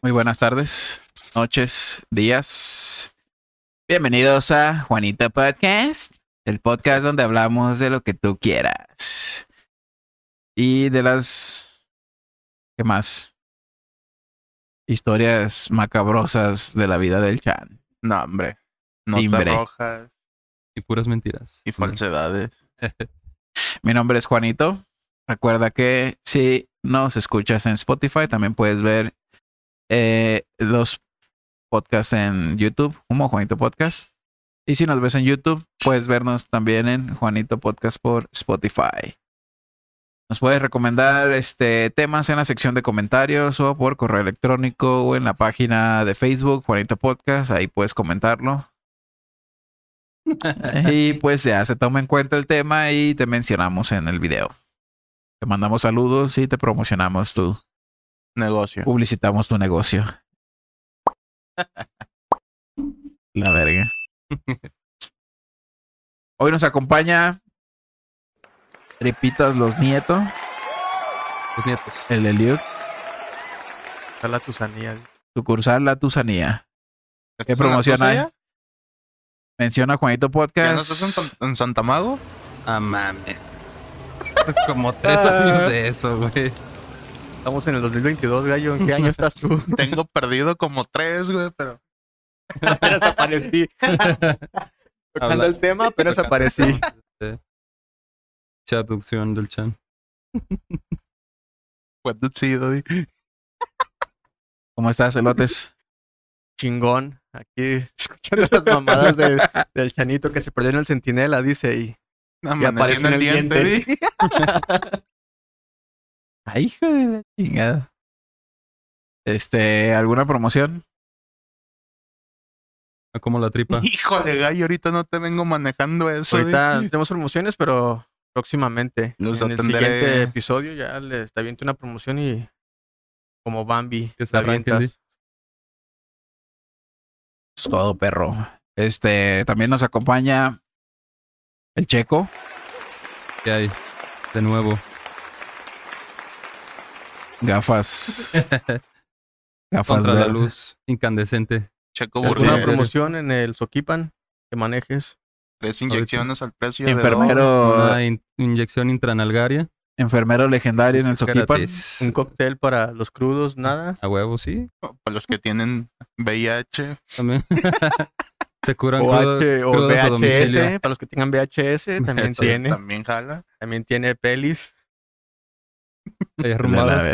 Muy buenas tardes, noches, días. Bienvenidos a Juanita Podcast, el podcast donde hablamos de lo que tú quieras. Y de las... ¿Qué más? Historias macabrosas de la vida del Chan. No, hombre. Notas Timbre. rojas Y puras mentiras. y falsedades. Mi nombre es Juanito. Recuerda que si nos escuchas en Spotify, también puedes ver eh, los podcasts en YouTube, como Juanito Podcast. Y si nos ves en YouTube, puedes vernos también en Juanito Podcast por Spotify. Nos puedes recomendar este, temas en la sección de comentarios o por correo electrónico o en la página de Facebook, Juanito Podcast. Ahí puedes comentarlo. Y pues ya se toma en cuenta el tema y te mencionamos en el video. Te mandamos saludos y te promocionamos tu, Negocio. publicitamos tu negocio. La verga. Hoy nos acompaña Tripitas los Nietos, Los nietos. el Eliud, la tusanía. sucursal La Tusanía. ¿Qué ¿Estás en la promoción hay? Menciona Juanito ¿Ya Podcast. no estás en, en Santa Mago? Ah, mames. Como tres años de eso, güey. Estamos en el 2022, gallo. ¿En qué año estás tú? Tengo perdido como tres, güey, pero... apenas aparecí. Tocando el tema, apenas aparecí. Sí. Abducción del chan. Dodi. ¿Cómo estás, Elotes? Chingón. Aquí escuchando las mamadas del, del chanito que se perdió en el centinela, dice. Y Amanecí en el diente, diente. Ay, hijo de la chingada. Este, ¿alguna promoción? Ah, como la tripa. Híjole, gallo, ahorita no te vengo manejando eso, ahorita tenemos promociones, pero próximamente. Los en el siguiente episodio ya les te aviento una promoción y como Bambi. Que se avientas. Es todo, perro. Este, también nos acompaña el Checo. ¿Qué hay? De nuevo. Gafas. Gafas Contra la verdes. luz incandescente. Checo ¿Alguna Burgués. Sí. promoción en el Soquipan que manejes? Tres inyecciones al precio de Enfermero, Una in- inyección intranalgaria. enfermero legendario en el Soquipan. Un cóctel para los crudos, nada. A huevo, sí. Para los que tienen VIH. También. Se curan O, crudo- H- o crudos a domicilio. VHS, para los que tengan VHS, también tiene. También jala. También tiene pelis. Ahí arrumbadas.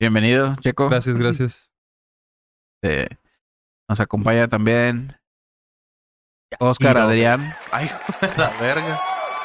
Bienvenido, Checo. Gracias, gracias. Nos acompaña también Oscar. Adrián. Ay, la verga.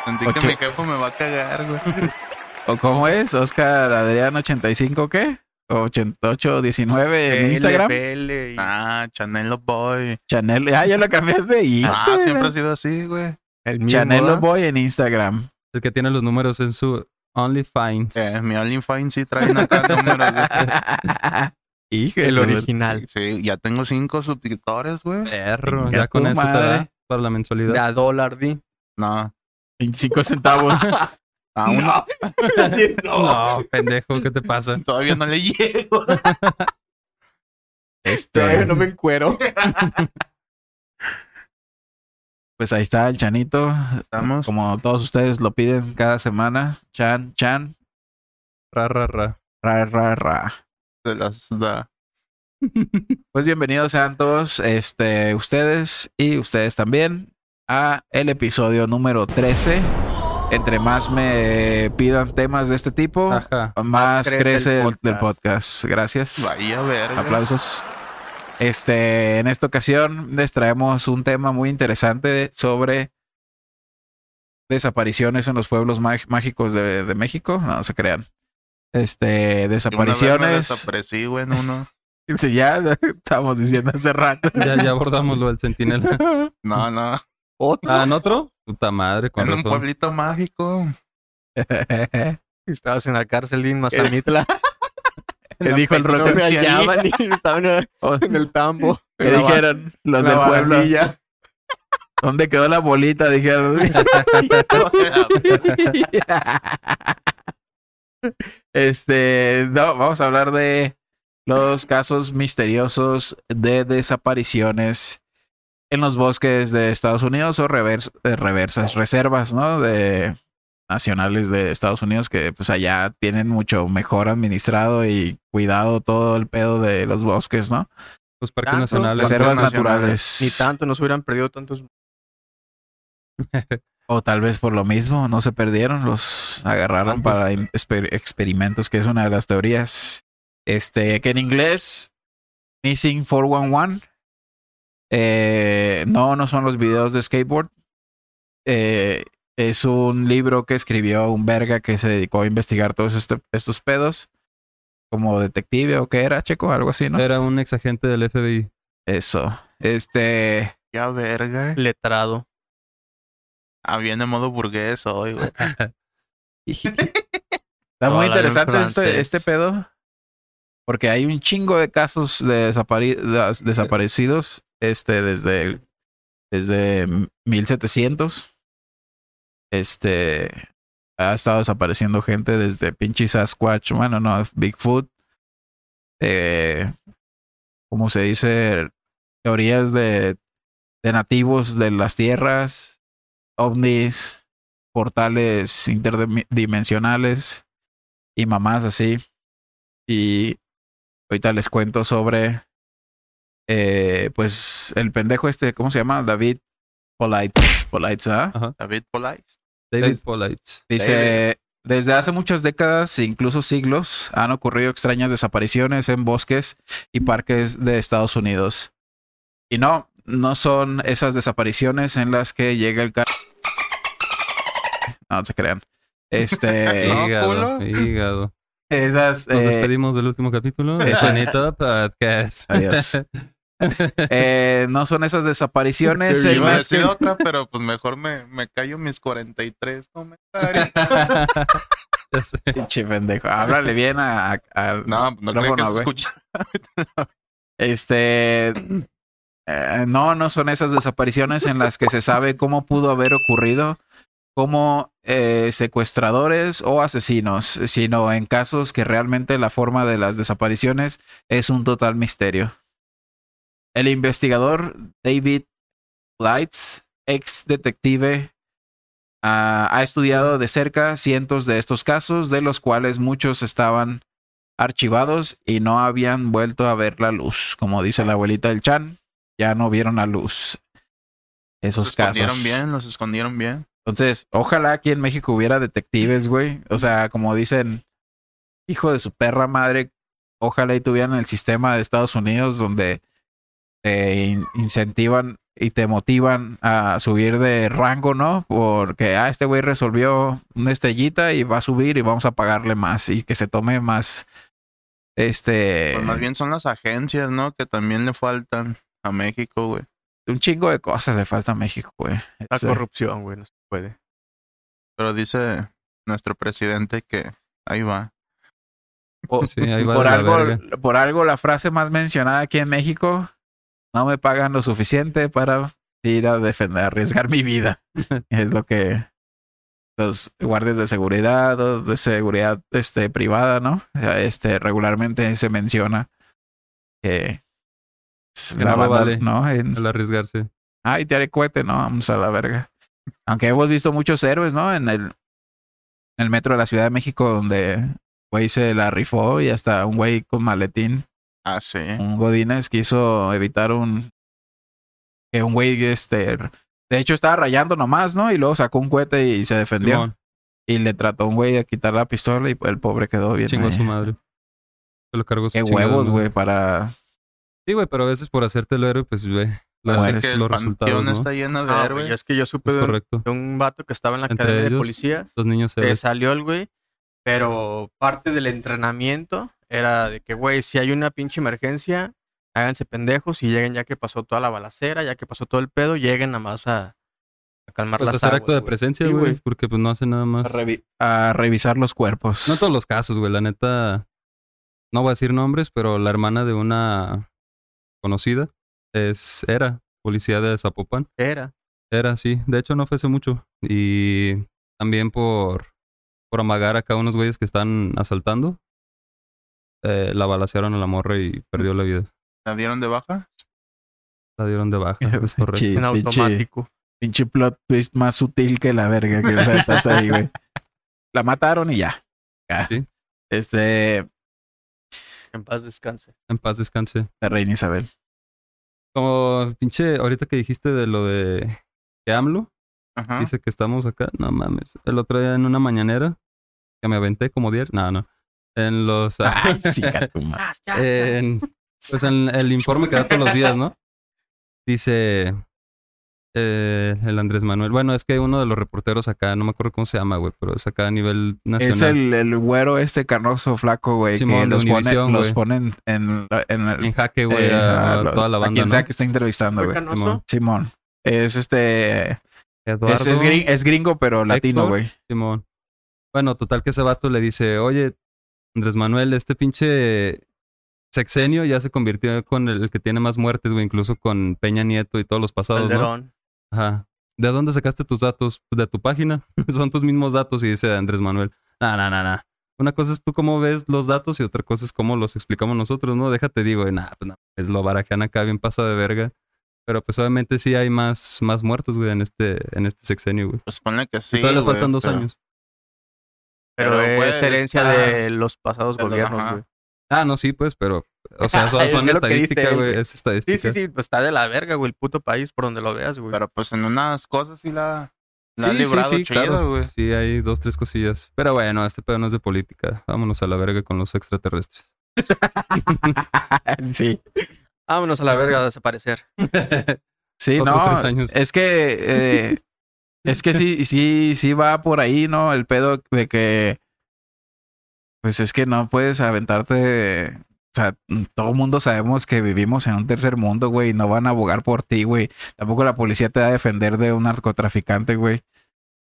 Sentí Ocho. que mi jefe me va a cagar, güey. ¿O cómo es? Oscar Adrián 85, ¿qué? 88, 19 en Instagram. Y- Ah, Chanelo Boy. Chanel. Ah, ya lo cambiaste. Y Ah, siempre ha sido así, güey. el mismo, Chanelo ¿verdad? Boy en Instagram. El que tiene los números en su OnlyFans. Eh, mi OnlyFans sí trae acá números. Hijo El de- original. Sí, ya tengo cinco suscriptores, güey. Perro, ya con eso te da para la De mensualidad. a dólar, di. No, 25 centavos. aún no. No, pendejo, ¿qué te pasa? Todavía no le llego. Este, Todavía no me encuero. Pues ahí está el Chanito. Estamos. Como todos ustedes lo piden cada semana. Chan, Chan, Ra, ra, ra. ra, ra, ra. Se las da. Pues bienvenidos sean todos, este, ustedes y ustedes también, a el episodio número 13. Entre más me pidan temas de este tipo, Ajá. más crece crece, el el, del podcast. Gracias. Vaya verga. Aplausos. Este, en esta ocasión les traemos un tema muy interesante sobre desapariciones en los pueblos mágicos de, de México. No, no se crean. Este, Una vez me desapariciones. desaparecí, güey, en uno. Sí, ya estábamos diciendo hace rato. Ya, ya abordamos lo del centinela. No, no. Otro. Ah, ¿en otro? Puta madre, con En un pueblito mágico. Estabas en la cárcel de Mazamitla. ¿Qué la dijo el No me penitenciaría? hallaban y estaban en Oh, en el tambo. ¿Qué en la ba- dijeron los del pueblo? ¿Dónde quedó la bolita? Dijeron. este, no, vamos a hablar de los casos misteriosos de desapariciones en los bosques de Estados Unidos o revers- eh, reversas, reservas, ¿no? De nacionales de Estados Unidos que pues allá tienen mucho mejor administrado y cuidado todo el pedo de los bosques, ¿no? Los parques Tanto, nacionales. Reservas naturales. Ni tanto, no se hubieran perdido tantos. O tal vez por lo mismo no se perdieron, los agarraron para exper- experimentos, que es una de las teorías. Este, que en inglés, Missing 411. Eh, no, no son los videos de skateboard. Eh, es un libro que escribió un verga que se dedicó a investigar todos este- estos pedos. Como detective o qué era, Checo, algo así, ¿no? Era un ex agente del FBI. Eso. Este. Ya verga. Letrado. Ah, viene modo burgués hoy, güey. Está muy interesante este, este pedo. Porque hay un chingo de casos de desaparecidos este, desde, desde 1700. Este ha estado desapareciendo gente desde pinche Sasquatch, bueno, no, Bigfoot. Eh, ¿Cómo se dice? Teorías de, de nativos de las tierras, ovnis, portales interdimensionales y mamás así. Y ahorita les cuento sobre, eh, pues, el pendejo este, ¿cómo se llama? David Polites. Polites, ¿ah? David Polite. David Es- Polites. Dice, desde hace muchas décadas, e incluso siglos, han ocurrido extrañas desapariciones en bosques y parques de Estados Unidos. Y no, no son esas desapariciones en las que llega el carro. No, se crean. Este, hígado, hígado. esas. Nos eh, despedimos del último capítulo. Esa- Podcast. Adiós. eh, no son esas desapariciones Yo en iba a las que- decir otra, pero pues mejor me, me callo mis 43 comentarios. Ya sé. Pinche pendejo. Háblale bien a, a- al No, no creo que se güey. escuche. Este. eh, no, no son esas desapariciones en las que se sabe cómo pudo haber ocurrido como eh, secuestradores o asesinos, sino en casos que realmente la forma de las desapariciones es un total misterio. El investigador David Lights, ex detective, ah, ha estudiado de cerca cientos de estos casos, de los cuales muchos estaban archivados y no habían vuelto a ver la luz. Como dice la abuelita del Chan, ya no vieron la luz. Los Esos casos. escondieron bien, los escondieron bien. Entonces, ojalá aquí en México hubiera detectives, güey. O sea, como dicen, hijo de su perra madre, ojalá y tuvieran el sistema de Estados Unidos donde te in- incentivan y te motivan a subir de rango, ¿no? Porque, ah, este güey resolvió una estrellita y va a subir y vamos a pagarle más y que se tome más, este, Pues más bien son las agencias, ¿no? Que también le faltan a México, güey. un chingo de cosas le falta a México, güey. La Sí. corrupción, güey, no se puede. Pero dice nuestro presidente que ahí va. O- Sí, ahí va por, algo, verga. por algo la frase más mencionada aquí en México, no me pagan lo suficiente para ir a defender, arriesgar mi vida. es lo que los guardias de seguridad o de seguridad este, privada, ¿no? Este, regularmente se menciona que, es Que no vale. ¿no? En- Al arriesgarse. Ay, te haré cohete, no, vamos a la verga. Aunque hemos visto muchos héroes, ¿no? En el, en el metro de la Ciudad de México, donde güey se la rifó y hasta un güey con maletín, Ah, sí. un Godínez, quiso evitar un. Que un güey, este. De hecho, estaba rayando nomás, ¿no? Y luego sacó un cohete y se defendió. Simón, Y le trató un güey a quitar la pistola y el pobre quedó bien. chingó a su madre. Se lo cargó su Qué huevos, madre. güey, para. Sí, güey, pero a veces por hacerte el héroe, pues ve las- Bueno, es que el los resultados, panteón ¿no? está lleno de Ah, héroes. güey, es que yo supe Es de un, de vato que estaba en la Entre academia de policía. Los niños Se salió el güey, pero parte del entrenamiento era de que, güey, si hay una pinche emergencia, háganse pendejos y lleguen ya que pasó toda la balacera, ya que pasó todo el pedo, lleguen nada más a, a calmar Pues las hacer aguas, acto de presencia, güey, porque pues no hace nada a, más. revi- a revisar los cuerpos. No todos los casos, güey, la neta. No voy a decir nombres, pero la hermana de una conocida es era policía de Zapopan. Era. Era, sí. De hecho, no fue hace mucho. Y también por, por amagar acá unos güeyes que están asaltando. Eh, la balacearon a la morra y perdió la vida. ¿La dieron de baja? La dieron de baja, es correcto. Pinche- En pinche- automático. Pinche plot twist más sutil que la verga que estás ahí, güey. La mataron y ya. Ya. Sí. Este, En paz descanse. En paz descanse. la reina Isabel. Como pinche, ahorita que dijiste de lo de que AMLO, Ajá. dice que estamos acá, no mames. El otro día en una mañanera, que me aventé como 10, no, no. En los... Ay, sí, chas. en, pues en el informe que da todos los días, ¿no? Dice eh, el Andrés Manuel. Bueno, es que uno de los reporteros acá, no me acuerdo cómo se llama, güey, pero es acá a nivel nacional. Es el, el güero este carnoso flaco, güey, que Simón, los, pone, los ponen en, en, el- en jaque, güey, eh, a, a toda la a banda, quien ¿no? sea que está entrevistando, ¿Fue güey. Simón. Simón. Es este... Eduardo Es, es, gring- es gringo, pero latino, güey. Simón. Bueno, total que ese vato le dice, oye, Andrés Manuel, este pinche sexenio ya se convirtió con el que tiene más muertes, güey, incluso con Peña Nieto y todos los pasados, ¿no? Ajá. ¿De dónde sacaste tus datos? De tu página. Son tus mismos datos y dice Andrés Manuel. No, no, no, no. Una cosa es tú cómo ves los datos y otra cosa es cómo los explicamos nosotros, ¿no? Déjate digo, nah, pues no, es lo barajean acá bien pasa de verga. Pero pues obviamente sí hay más, más muertos, güey, en este, en este sexenio, güey. Pues ponle que sí. todavía le faltan dos pero- años. Pero, Pero, es herencia de los pasados gobiernos, güey. Ah, no, sí, pues, pero. O sea, son, estadísticas, güey. Es Sí, estadística. sí, sí. Pues está de la verga, güey. El puto país por donde lo veas, güey. Pero pues en unas cosas sí la, la Sí, sí, librado sí, chido, claro. güey. Sí, hay dos, tres cosillas. Pero bueno, este pedo no es de política. Vámonos a la verga con los extraterrestres. sí. Vámonos a la verga a desaparecer. Sí, Otros no. tres años. Es que. eh, es que sí, sí, sí va por ahí, ¿no? El pedo de que. Pues es que no puedes aventarte. O sea, todo mundo sabemos que vivimos en un tercer mundo, güey. No van a abogar por ti, güey. Tampoco la policía te va a defender de un narcotraficante, güey.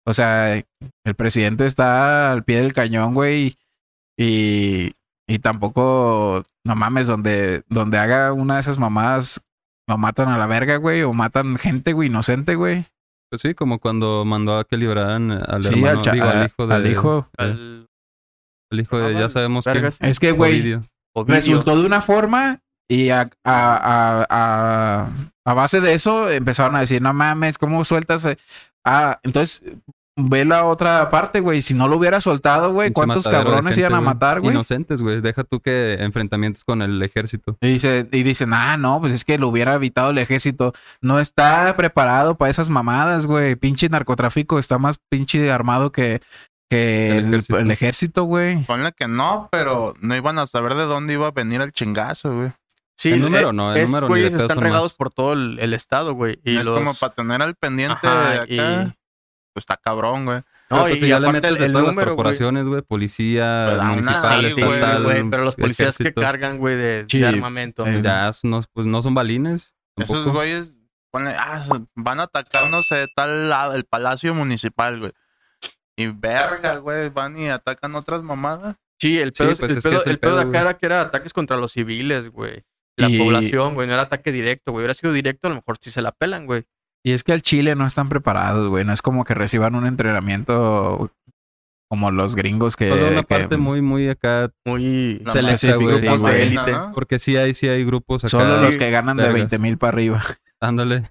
O sea, el presidente está al pie del cañón, güey. Y, y tampoco, no mames, donde, donde haga una de esas mamadas, lo matan a la verga, güey. O matan gente, güey, inocente, güey. Pues sí, como cuando mandó a que liberaran al Sí, hermano, al, cha- digo, al a- hijo de. al hijo. Al al hijo de, ya sabemos que. Es que, güey, resultó de una forma y a, a, a, a, a base de eso empezaron a decir, no mames, ¿cómo sueltas? eh?" Ah, entonces ve la otra parte, güey. Si no lo hubiera soltado, güey, ¿cuántos cabrones gente, iban a güey. matar, güey? Inocentes, güey. Deja tú que enfrentamientos con el ejército. Y, dice, y dicen, ah, no, pues es que lo hubiera evitado el ejército. No está preparado para esas mamadas, güey. Pinche narcotráfico está más pinche armado que, que El ejército. el ejército, güey. Ponle que no, pero no iban a saber de dónde iba a venir el chingazo, güey. Sí, El número eh, no, el número de güeyes pedo están regados más. por todo el, el estado, güey. Y es los... como para tener al pendiente Ajá, de acá. y- está cabrón, güey. No, No, pues y, ya le aparte metes de el, el todas las número, güey. corporaciones, güey. Policía, Pues, aún municipal, Sí, güey, estatal. güey, pero los policías ejército. que cargan, güey, de, Sí, de armamento. eh, Ya no, pues no son balines. Esos güeyes ponle, ah, van a atacar, no sé, tal lado, el palacio municipal, güey. Y verga, güey, van y atacan otras mamadas. Sí, el Sí, pedo, pues el pedo, es el el pedo de acá era que era ataques contra los civiles, güey. La Y- población, güey, no era ataque directo, güey. Hubiera sido directo, a lo mejor sí se la pelan, güey. Y es que al Chile no están preparados, güey. No es como que reciban un entrenamiento como los gringos que... Toda una que parte muy, muy acá. Muy La Selecta, güey. élite. Ajá. Porque sí hay, sí hay grupos acá. Solo los que ganan de vergas. 20 mil para arriba. Ándale.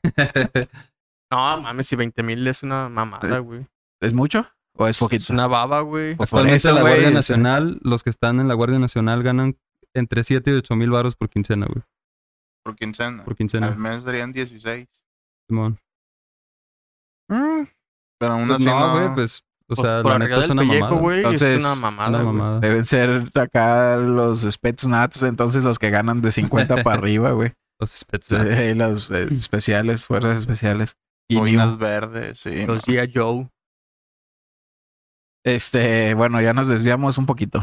No, mames, si 20 mil es una mamada, güey. ¿Es mucho? ¿O es Es poquito? una baba, güey. Pues por Actualmente eso, la güey, Guardia es- Nacional, los que están en la Guardia Nacional ganan entre 7 y 8 mil baros por quincena, güey. Por quincena. Por Al quincena. mes serían 16. Simón. Mm, Pero aún Pues así no, no. güey, pues, o Pues sea, por la neta es una pellejo, mamada. güey, Entonces, es una mamada, Una güey. mamada. Deben ser acá los Spetsnaz, entonces los que ganan de 50 para arriba, güey. Los Spetsnaz. Sí, los eh, especiales, fuerzas especiales. Y Boinas verdes, sí. Los no. G.I. Joe. Este, bueno, ya nos desviamos un poquito.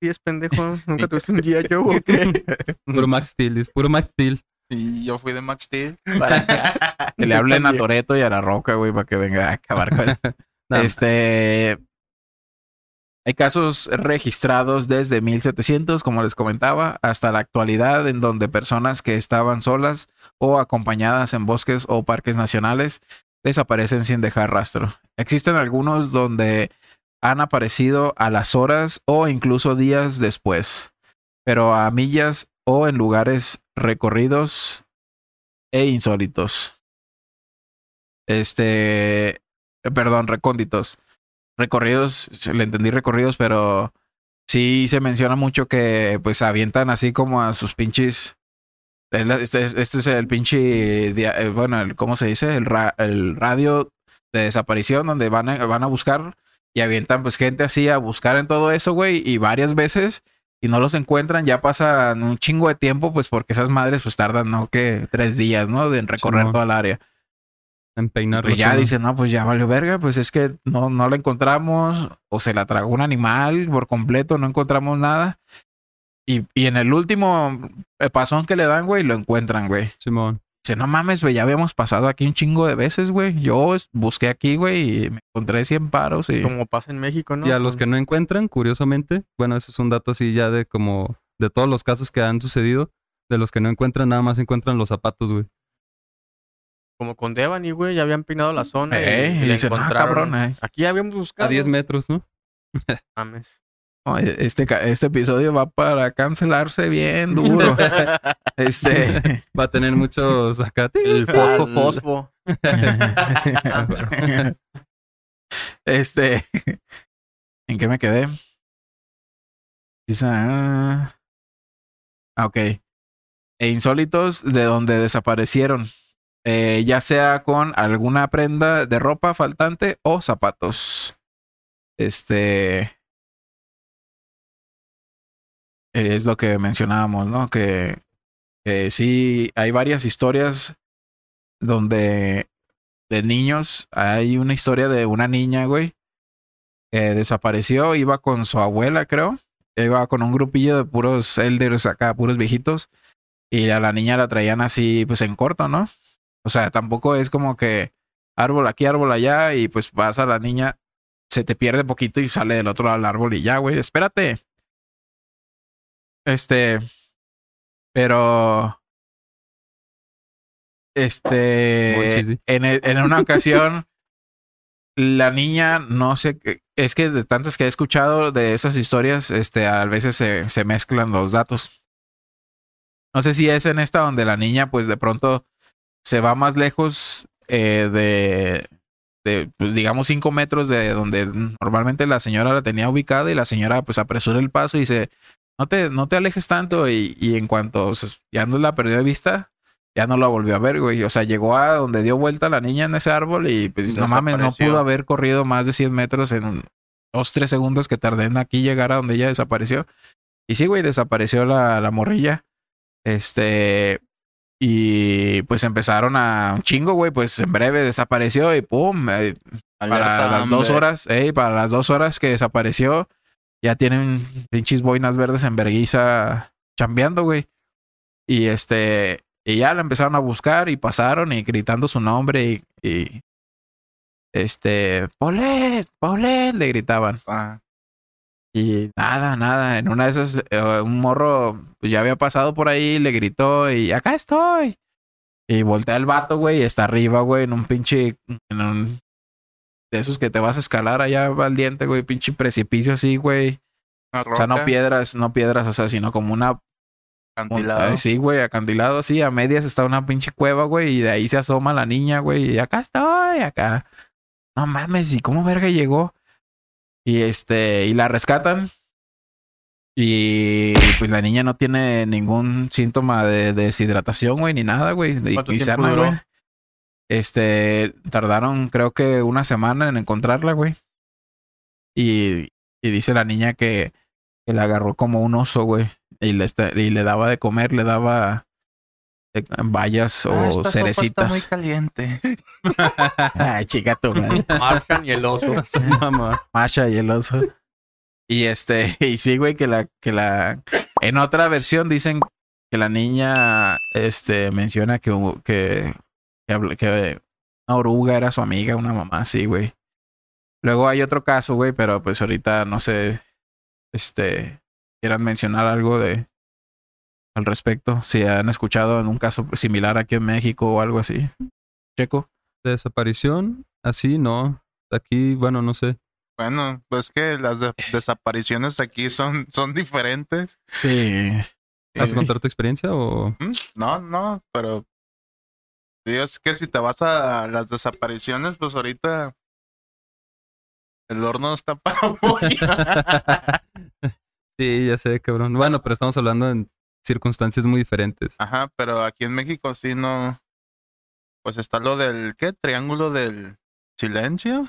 ¿Sí es pendejo? ¿Nunca tuviste un G.I. Joe o qué? Puro Max Steel, es puro Max Steel. Y yo fui de Max Steel. Que le hablen a Toreto y a la Roca, güey, para que venga a acabar con No, Este. Hay casos registrados desde 1700, como les comentaba, hasta la actualidad, en donde personas que estaban solas o acompañadas en bosques o parques nacionales desaparecen sin dejar rastro. Existen algunos donde han aparecido a las horas o incluso días después. pero a millas o en lugares recorridos e insólitos. Este, perdón, recónditos. Recorridos, le entendí recorridos, pero sí se menciona mucho que pues avientan así como a sus pinches. Este, es- este es el pinche, eh, bueno, el, ¿cómo se dice? El radio de desaparición donde van a, van a buscar y avientan pues gente así a buscar en todo eso, güey, y varias veces y no los encuentran, ya pasan un chingo de tiempo, pues porque esas madres pues tardan, ¿no? Que tres días, ¿no? De recorrer toda el área. En peinar. Pues ya dicen, no, pues ya valió verga, pues es que no, no la encontramos, o se la tragó un animal por completo, no encontramos nada. Y, y en el último eh, pasón que le dan, güey, lo encuentran, güey. Simón. Dice, no mames, güey, ya habíamos pasado aquí un chingo de veces, güey. Yo busqué aquí, güey, y me encontré 100 paros y... Como pasa en México, ¿no? Y a los que no encuentran, curiosamente, bueno, eso es un dato así ya de como de todos los casos que han sucedido, de los que no encuentran, nada más encuentran los zapatos, güey. Como con Devani, güey, ya habían peinado la zona. y- Eh, y, y dicen, ah, encontraron. cabrón, eh. Aquí habíamos buscado. A 10 metros, ¿no? Mames. No, Este, este episodio va para cancelarse bien duro. este... Va a tener muchos acá. El fosfo, fosfo. este. ¿En qué me quedé? Ah, ah, ok. E insólitos de donde desaparecieron. Eh, ya sea con alguna prenda de ropa faltante o zapatos. Este. Es lo que mencionábamos, ¿no? Que, sí, hay varias historias donde de niños. Hay una historia de una niña, güey, que desapareció. Iba con su abuela, creo. Iba con un grupillo de puros elders acá, puros viejitos. Y a la niña la traían así, pues en corto, ¿no? O sea, tampoco es como que árbol aquí, árbol allá. Y pues pasa la niña, se te pierde poquito y sale del otro lado del árbol y ya, güey, espérate. Este. Pero. Este. En, e- en una ocasión, la niña, no sé, es que de tantas que he escuchado de esas historias, este, a veces se, se mezclan los datos. No sé si es en esta donde la niña, pues de pronto se va más lejos eh, de, de, pues digamos, cinco metros de donde normalmente la señora la tenía ubicada y la señora, pues apresura el paso y dice, no te, no te alejes tanto y, y en cuanto ya no la perdió de vista, ya no la volvió a ver, güey. O sea, llegó a donde dio vuelta la niña en ese árbol y pues no mames, no pudo haber corrido más de 100 metros en dos, tres segundos que tardé en aquí llegar a donde ella desapareció. Y sí, güey, desapareció la, la morrilla. Este. Y pues empezaron a un chingo, güey. Pues en breve desapareció y pum. eh, para las dos horas, ey, para las dos horas que desapareció, ya tienen pinches boinas verdes en verguiza chambeando, güey. Y este, y ya la empezaron a buscar y pasaron y gritando su nombre y, y este, Paulette, Paulette, le gritaban. Ah, Y nada, nada. En una de esas, eh, un morro pues ya había pasado por ahí, le gritó y acá estoy. Y voltea el vato, güey, y está arriba, güey, en un pinche, en un de esos que te vas a escalar allá al diente, güey, pinche precipicio así, güey. O sea, no piedras, no piedras, o sea, sino como una acantilado. Ay, sí, güey, acantilado así, a medias está una pinche cueva, güey, y de ahí se asoma la niña, güey, y acá estoy, acá. No mames, ¿y cómo verga llegó? Y este, y la rescatan. Y pues la niña no tiene ningún síntoma de, de deshidratación, güey, ni nada, güey. Y, ¿Cuánto y tiempo sana, güey. Este, tardaron creo que una semana en encontrarla, güey. Y, y dice la niña que, que la agarró como un oso, güey. Y le, está- y le daba de comer, le daba eh, bayas Ah, o esta sopa Está muy cerecitas. caliente. Ay, chica tu madre. Marchan y el oso. Masha y el oso. Y este, y sí, güey, que la, que la. En otra versión dicen que la niña este menciona que, que, una oruga era su amiga, una mamá, sí, güey. Luego hay otro caso, güey, pero pues ahorita no sé. Este. Quieran mencionar algo de. Al respecto. Si han escuchado en un caso similar aquí en México o algo así. Checo. De desaparición, así no. Aquí, bueno, no sé. Bueno, pues que las de- desapariciones aquí son, son diferentes. Sí. ¿Vas a Y- contar tu experiencia o...? Mm, No, no, pero digo, es que si te vas a las desapariciones, pues ahorita el horno está para pollo. sí, ya sé, cabrón. Bueno, pero estamos hablando en circunstancias muy diferentes. Ajá, pero aquí en México sí no. Pues está lo del, ¿qué? Triángulo del silencio.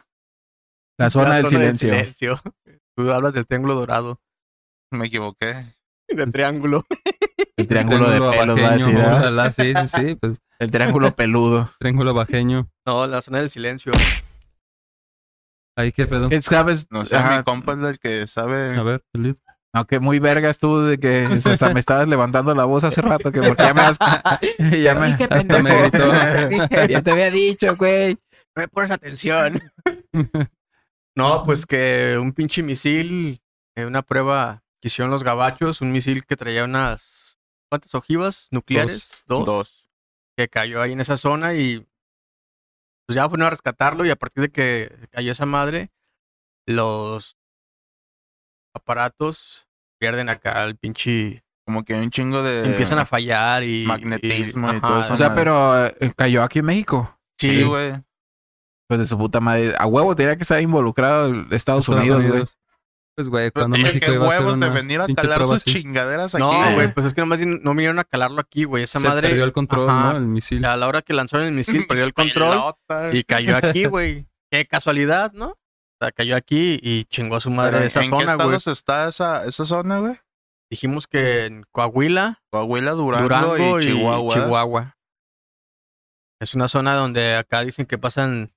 La zona, La del, zona silencio. Tú hablas del triángulo dorado. Me equivoqué. Del triángulo. El triángulo, de pelos, va a decir. bajeño, sí, sí, sí, pues El triángulo peludo. triángulo bajeño. No, la zona del silencio. Ahí qué pedo. ¿Qué sabes? No sé, Ajá. mi compa es el que sabe. A ver, Elid. Aunque muy vergas tú de que hasta me estabas levantando la voz hace rato que porque ya me has... ya me... Hasta me gritó. ya te había dicho, güey. No me pones atención. No, pues que un pinche misil, eh, una prueba que hicieron los gabachos, un misil que traía unas, ¿cuántas ojivas nucleares? Dos. Dos. Que cayó ahí en esa zona y pues ya fueron a rescatarlo y a partir de que cayó esa madre, los aparatos pierden acá el pinche... Como que hay un chingo de. empiezan a fallar y... magnetismo y todo eso. O sea, pero eh, cayó aquí en México. Sí, güey. Pues de su puta madre. A huevo tenía que estar involucrado Estados, Unidos, güey. Pues, güey, cuando tiene México que iba a hacer huevos de venir a calar sus así. chingaderas aquí. No, güey, pues es que nomás no vinieron a calarlo aquí, güey. Esa Se madre... perdió el control, Ajá. ¿no? El misil. A la hora que lanzaron el misil, perdió el control Pelota. y cayó aquí, güey. Qué casualidad, ¿no? O sea, cayó aquí y chingó a su madre Pero, de esa ¿En qué zona, güey. estados está esa, esa zona, güey? Dijimos que en Coahuila, Coahuila, Durango, Durango, y Chihuahua. Chihuahua. Es una zona donde acá dicen que pasan,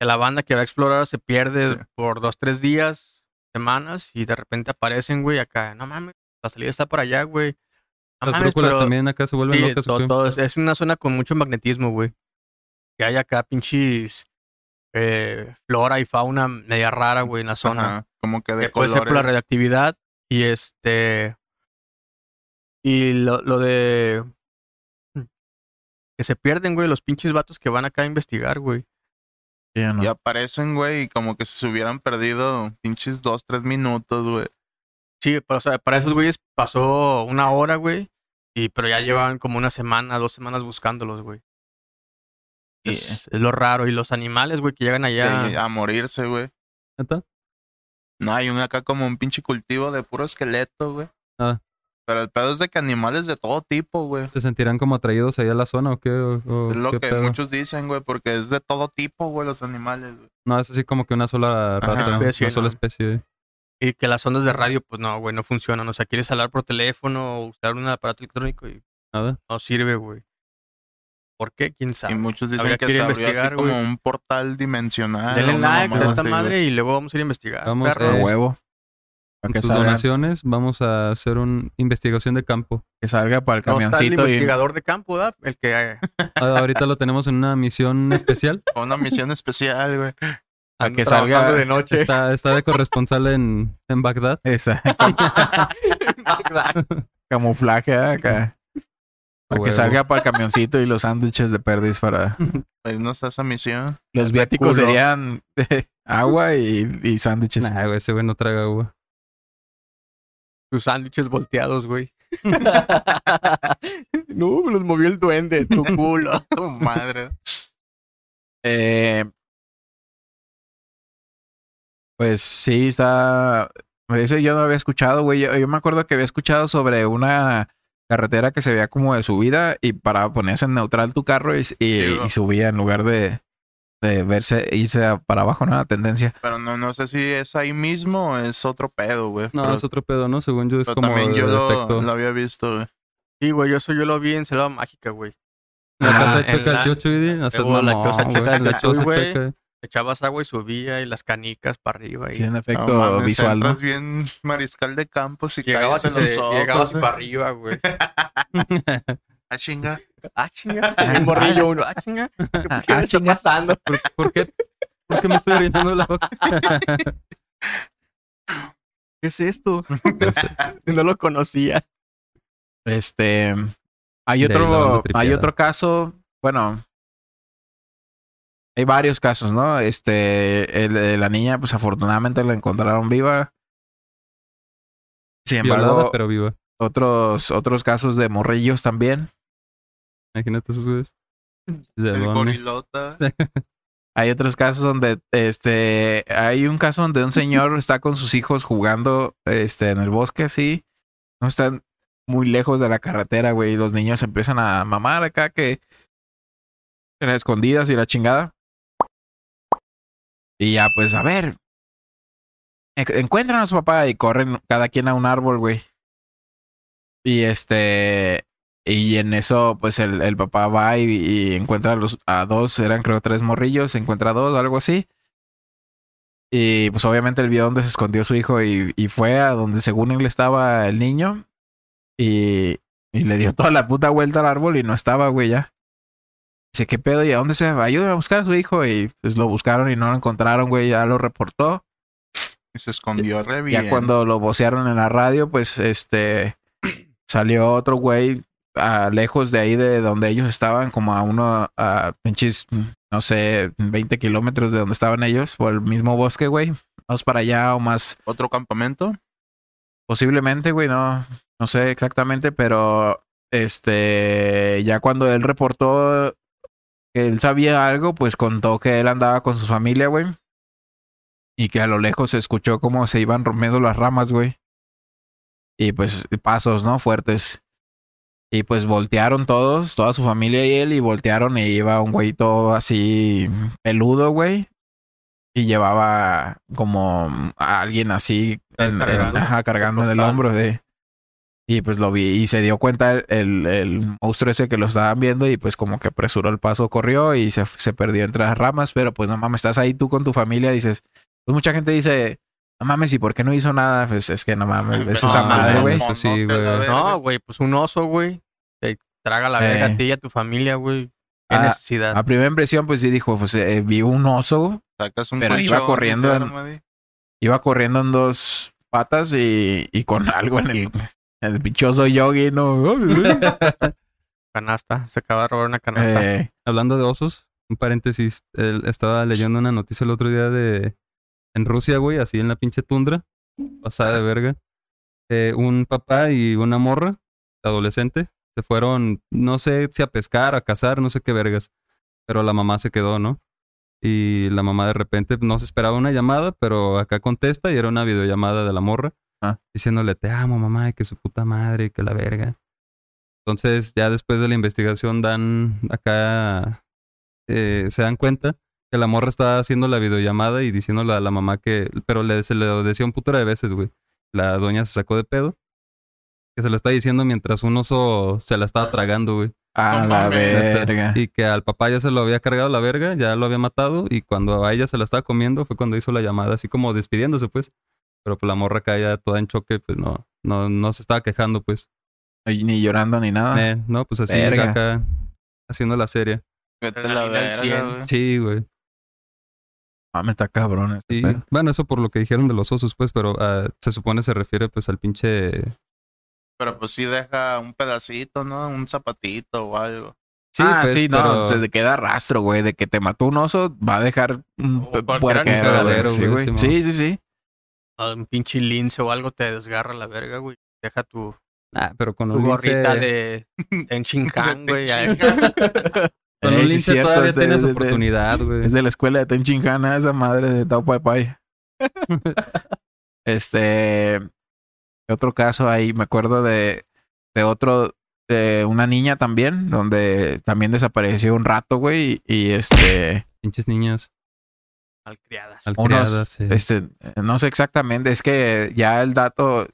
que la banda que va a explorar se pierde Sí. por dos, tres días, semanas, y de repente aparecen, güey, acá. No mames, la salida está por allá, güey. No Las mames, brújulas pero- también acá se vuelven Sí, locas. todo es, es una zona con mucho magnetismo, güey. Que hay acá pinches eh, flora y fauna media rara, güey, en la zona. Ajá, como que de que puede ser por la colores. radioactividad. Y este. Y lo, lo de. Que se pierden, güey, los pinches vatos que van acá a investigar, güey. Sí, ¿no? Y aparecen, güey, y como que se hubieran perdido pinches dos, tres minutos, güey. Sí, pero, o sea, para esos güeyes pasó una hora, güey. Y, pero ya llevan como una semana, dos semanas buscándolos, güey. Y- Es, es lo raro. Y los animales, güey, que llegan allá. y a morirse, güey. ¿Neta? No, hay un acá como un pinche cultivo de puro esqueleto, güey. Ah. Pero el pedo es de que animales de todo tipo, güey. ¿Se sentirán como atraídos ahí a la zona o qué? ¿O- o Es lo qué que pedo? muchos dicen, güey, porque es de todo tipo, güey, los animales, güey. No, es así como que una sola Ajá. raza, Especie, una sola ¿no? especie. güey. Y que las ondas de radio, pues no, güey, no funcionan. O sea, quieres hablar por teléfono o usar un aparato electrónico y Nada. no sirve, güey. ¿Por qué? ¿Quién Y sabe? muchos dicen Habría que que se a abrió así investigar, como güey. un portal dimensional. Denle like a esta madre y luego vamos a ir a investigar. Vamos, A eh, huevo. Para Con que sus salga, donaciones vamos a hacer una investigación de campo. que salga para el No está el camioncito y investigador de campo, ¿verdad? El que eh, Ah, Ahorita lo tenemos en una misión especial. Una misión especial, güey. a que salga de noche. Está, está de corresponsal en, en Bagdad. esa camuflaje ¿eh? acá. Para que salga para el camioncito y los sándwiches de perdiz para... Para irnos a esa misión. Los viáticos serían agua y, y sándwiches. Nah, güey, ese güey no traga agua. Tus sándwiches volteados, güey. no, me los movió el duende, tu culo. Tu madre. Eh, pues sí, está. Ese yo no lo había escuchado, güey. Yo, yo me acuerdo que había escuchado sobre una carretera que se veía como de subida y para ponerse en neutral tu carro y, y- Sí, bro. y subía en lugar de, de verse, irse a- para abajo, ¿no? La tendencia. Pero no, no sé si es ahí mismo o es otro pedo, güey. No, pero, es otro pedo, ¿no? Según yo es pero como también yo lo, lo había visto, güey. Sí, güey, yo eso yo lo vi en Selva Mágica, güey. La Ah, casa en chueca la- el chocho, y no seas luego la güey, chueca La Chuy, chueca. Echabas agua y subía y las canicas para arriba. Y Sí, en efecto No mames, visual, ¿no? bien mariscal de campos y llegabas, y cállate los se- ojos. llegabas y güey. para arriba, güey. Ah, chinga. Ah, chinga. El morrillo uno. Ah, chinga. ¿Qué, Ah, qué ah, me está chinga. pasando? ¿Por, por qué? ¿Por qué me estoy orinando la boca? ¿Qué es esto? No lo conocía. Este. Hay otro, hay otro caso. Bueno. hay varios casos, ¿no? Este, el de la niña, pues afortunadamente la encontraron viva. Sin embargo, Violada, pero viva. otros, otros casos de morrillos también. Imagínate esos güeyes. Hay otros casos donde, este, hay un caso donde un señor está con sus hijos jugando, este, en el bosque así. No están muy lejos de la carretera, güey. Y los niños empiezan a mamar acá que las escondidas y la chingada. Y ya, pues, a ver. en- Encuentran a su papá y corren cada quien a un árbol, güey. Y este. Y en eso, pues el, el papá va y, y encuentra a, los, a dos, eran creo tres morrillos, encuentra a dos, algo así. Y pues obviamente él vio dónde se escondió su hijo y, y fue a donde según él estaba el niño. Y, y le dio toda la puta vuelta al árbol y no estaba, güey, ya. Dice, ¿qué pedo? ¿Y a dónde se va? Ayúdame a buscar a su hijo. Y pues lo buscaron y no lo encontraron, güey, ya lo reportó. Y se escondió re bien. Ya cuando lo vocearon en la radio, pues este salió otro güey a lejos de ahí de donde ellos estaban, como a uno, a pinches, no sé, 20 kilómetros de donde estaban ellos, por el mismo bosque, güey. Más para allá o más, ¿Otro campamento? posiblemente, güey, no, no sé exactamente, pero este, ya cuando él reportó que él sabía algo, pues contó que él andaba con su familia, güey. Y que a lo lejos se escuchó cómo se iban rompiendo las ramas, güey. Y pues pasos, ¿no? Fuertes. Y pues voltearon todos, toda su familia y él, y voltearon y iba un güey todo así peludo, güey. Y llevaba como a alguien así en, en- Cargando. ajá, cargando en el hombro de. Y pues lo vi y se dio cuenta el, el, el monstruo ese que lo estaban viendo y pues como que apresuró el paso, corrió y se, se perdió entre las ramas, pero pues no mames, estás ahí tú con tu familia, dices, pues mucha gente dice, no mames, ¿y por qué no hizo nada? Pues es que no mames, es esa No, madre, güey. Pues sí, güey. verga. No, güey, pues un oso, güey. Te traga la verga Eh. a ti y a tu familia, güey. ¿Qué Ah, necesidad? A primera impresión, pues sí dijo, pues eh, vi un oso, Sacas un Pero iba corriendo en- iba corriendo en dos patas y, y con algo en el, el bichoso yogi, ¿no? Canasta. Se acaba de robar una canasta. Eh, Hablando de osos, un paréntesis, él estaba leyendo una noticia el otro día de en Rusia, güey, así en la pinche tundra, pasada de verga. eh, un papá y una morra, adolescente, se fueron, no sé si a pescar, a cazar, no sé qué vergas, pero la mamá se quedó, ¿no? Y la mamá de repente no se esperaba una llamada, pero acá contesta y era una videollamada de la morra, Ah. diciéndole, te amo, mamá, y que su puta madre, que la verga. Entonces, ya después de la investigación dan acá, eh, se dan cuenta que la morra estaba haciendo la videollamada y diciéndole a la mamá que, pero le, se le decía un putero de veces, güey. La doña se sacó de pedo. Que se lo está diciendo mientras un oso se la estaba tragando, güey. a No la verga. Y que al papá ya se lo había cargado la verga, ya lo había matado. Y cuando a ella se la estaba comiendo fue cuando hizo la llamada, así como despidiéndose, pues. Pero pues la morra acá ya toda en choque, pues no, no, no se estaba quejando, pues. Ni llorando ni nada. Eh, no, pues así Verga. acá haciendo la serie. Vete la verga, 100. güey. Güey. Mames, está cabrón. este Sí. pedo. Bueno, eso por lo que dijeron de los osos, pues, pero ah, se supone se refiere pues al pinche... Pero pues sí deja un pedacito, ¿no? Un zapatito o algo. Sí, ah, pues, sí, no, pero- se te queda rastro, güey, de que te mató un oso, va a dejar un puerquero, Sí, güey. Sí, sí, sí. Ah, Un pinche lince o algo te desgarra la verga, güey. Deja tu, Ah, pero con tu gorrita lince... de Tenchinhan, De güey. Con Eh, un sí, lince cierto, todavía es de- tienes es de- oportunidad, güey. Es de la escuela de Tenchinjana, esa madre de Tao Pai Pai. Este. Otro caso ahí, me acuerdo de, de otro, de una niña también, donde también desapareció un rato, güey, y, y este. Pinches niñas Malcriadas. malcriadas. sí. Este, no sé exactamente, es que ya el dato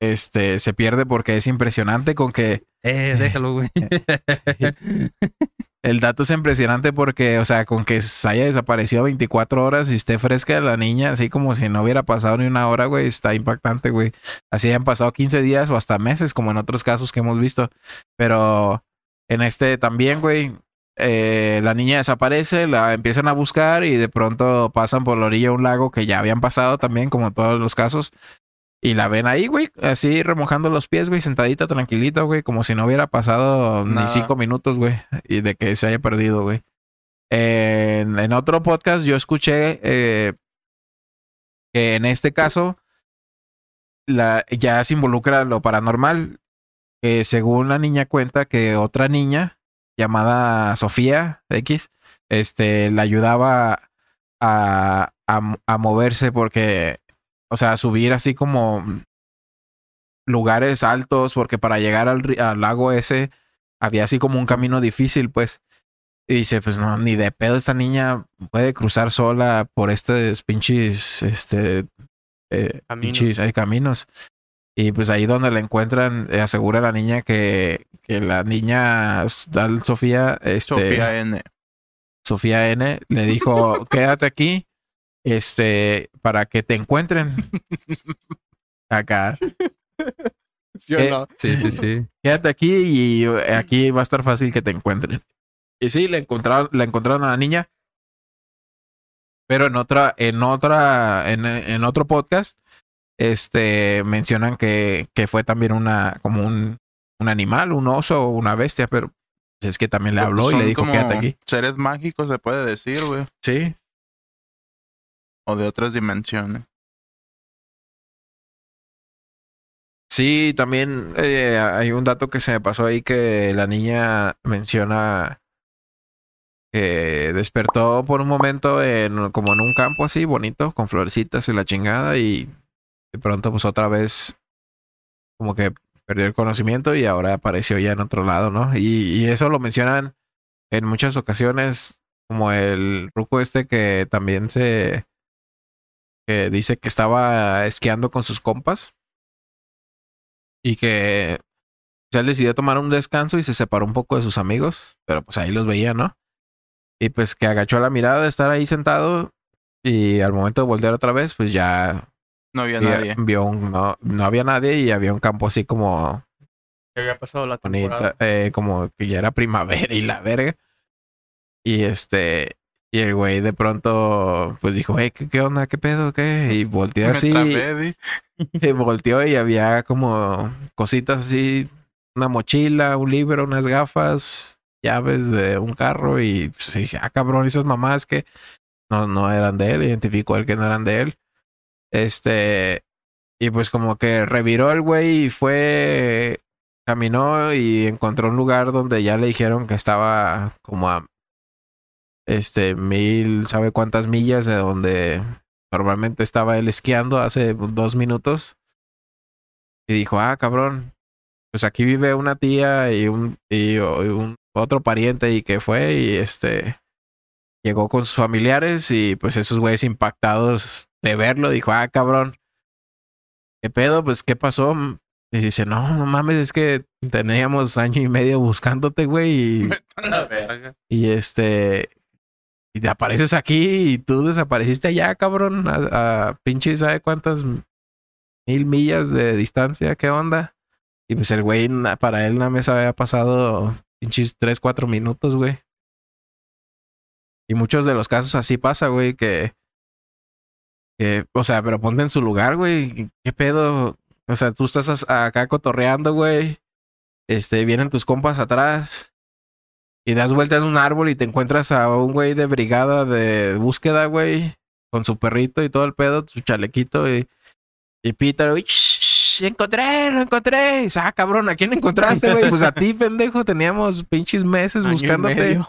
este se pierde porque es impresionante con que Eh, déjalo, güey. el dato es impresionante porque, o sea, con que haya desaparecido 24 horas y esté fresca la niña, así como si no hubiera pasado ni una hora, güey, está impactante, güey. Así han pasado 15 días o hasta meses, como en otros casos que hemos visto. Pero en este también, güey, eh, la niña desaparece, la empiezan a buscar y de pronto pasan por la orilla de un lago que ya habían pasado también, como todos los casos. Y la ven ahí, güey, así remojando los pies, güey, sentadita, tranquilita, güey, como si no hubiera pasado ni cinco minutos, güey, y de que se haya perdido, güey. En, en otro podcast yo escuché eh, que en este caso la, ya se involucra lo paranormal. Que según la niña cuenta que otra niña llamada Sofía X, este, la ayudaba a, a, a moverse porque, o sea, a subir así como lugares altos, porque para llegar al, al lago ese había así como un camino difícil, pues. Y dice, pues no, ni de pedo esta niña puede cruzar sola por estos pinches, este, eh, Caminos. pinches, hay caminos. Y pues ahí donde la encuentran, eh, asegura la niña que, que la niña Sofía, este, Sofía N. Sofía N le dijo, quédate aquí, este, para que te encuentren. Acá, ¿Sí o Eh, no? Sí, sí, sí. quédate aquí y aquí va a estar fácil que te encuentren. Y sí, le encontraron, la encontraron a la niña. Pero en otra, en otra, en, en otro podcast, este, mencionan que, que fue también una, como un, un animal, un oso o una bestia, pero pues, es que también le habló y le dijo, como quédate aquí. Seres mágicos se puede decir, güey. Sí, O de otras dimensiones. Sí, también eh, hay un dato que se me pasó ahí que la niña menciona que despertó por un momento en, como en un campo así bonito, con florecitas y la chingada, y de pronto pues otra vez como que perdió el conocimiento y ahora apareció ya en otro lado, ¿no? Y, y eso lo mencionan en muchas ocasiones, como el ruco este que también se... que dice que estaba esquiando con sus compas y que o sea, él decidió tomar un descanso y se separó un poco de sus amigos, pero pues ahí los veía, ¿no? Y pues que agachó la mirada de estar ahí sentado y al momento de voltear otra vez, pues ya No había vio, nadie. vio un, no, no había nadie y había un campo así como había pasado la temporada. eh, como que ya era primavera y la verga. Y este, y el güey de pronto, pues dijo, hey, ¿qué, qué onda? ¿Qué pedo? ¿Qué? Y volteó así. Y volteó y había como cositas así, una mochila, un libro, unas gafas, llaves de un carro y pues dije, ah cabrón, esas mamás que no, no eran de él, identificó él que no eran de él. Este, y pues como que reviró el güey y fue, caminó y encontró un lugar donde ya le dijeron que estaba como a, este, mil, sabe cuántas millas de donde normalmente estaba él esquiando hace dos minutos. Y dijo, ah, cabrón, pues aquí vive una tía y un, y, un otro pariente y que fue y este llegó con sus familiares y pues esos güeyes impactados de verlo, dijo, ah, cabrón, ¿qué pedo? Pues, ¿qué pasó? Y dice, no, no mames, es que teníamos año y medio buscándote, güey, y, y este, y te apareces aquí y tú desapareciste allá, cabrón, a, a pinche, ¿sabe cuántas mil millas de distancia? ¿Qué onda? Y pues el güey, para él nada más había pasado pinches tres, cuatro minutos, güey. Y muchos de los casos así pasa, güey, que, que, o sea, pero ponte en su lugar, güey. ¿Qué pedo? O sea, tú estás acá cotorreando, güey. Este, vienen tus compas atrás y das vuelta en un árbol y te encuentras a un güey de brigada de búsqueda, güey, con su perrito y todo el pedo, su chalequito y, y Peter, güey, "Shh, shh, encontré, lo encontré. Y dice, ah, cabrón, ¿a quién encontraste, güey? Pues a ti, pendejo, teníamos pinches meses Año buscándote.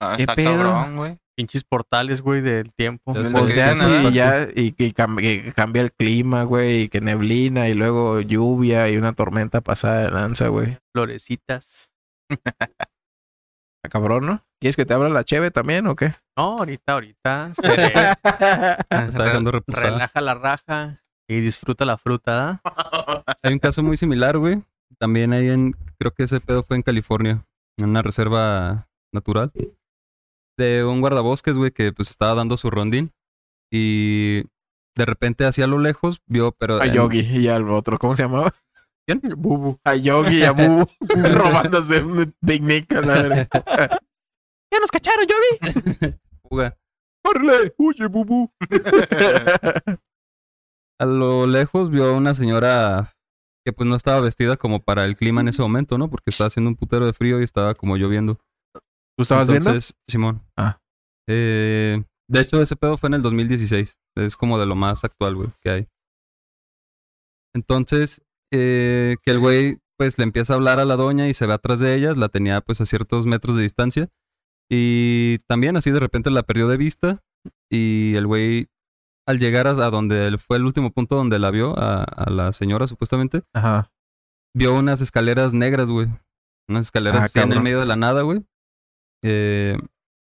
Ah, ¿Qué pedo? cabrón, güey. Pinches portales, güey, del tiempo. Ya y y que cam- cambia el clima, güey, y que neblina, y luego lluvia y una tormenta pasada de lanza, güey. Florecitas. Está cabrón, ¿no? ¿Quieres que te abra la cheve también o qué? No, ahorita, ahorita. se- está dejando re- reposar. Relaja la raja y disfruta la fruta, ¿ah? Hay un caso muy similar, güey. También hay en, creo que ese pedo fue en California, en una reserva natural. De un guardabosques, güey, que pues estaba dando su rondín. Y de repente hacia lo lejos vio, pero... A en- Yogi y al otro, ¿cómo se llamaba? ¿Quién? Bubu. A Yogi y a Bubu robándose un picnic a la verga. ¿Ya nos cacharon, Yogi? Fuga. ¡Córrele! ¡Huye, Bubu! A lo lejos vio a una señora que pues no estaba vestida como para el clima en ese momento, ¿no? Porque estaba haciendo un putero de frío y estaba como lloviendo. ¿Tú estabas viendo? Entonces, Simón. Ah. Eh, de hecho, ese pedo fue en el 2016. Es como de lo más actual, güey, que hay. Entonces, eh, que el güey, pues, le empieza a hablar a la doña y se ve atrás de ellas. La tenía, pues, a ciertos metros de distancia. Y también así de repente la perdió de vista. Y el güey, al llegar a, a donde él- fue el último punto donde la vio, a, a la señora supuestamente, Ajá. vio unas escaleras negras, güey. Unas escaleras Ah, así en el medio de la nada, güey. Eh,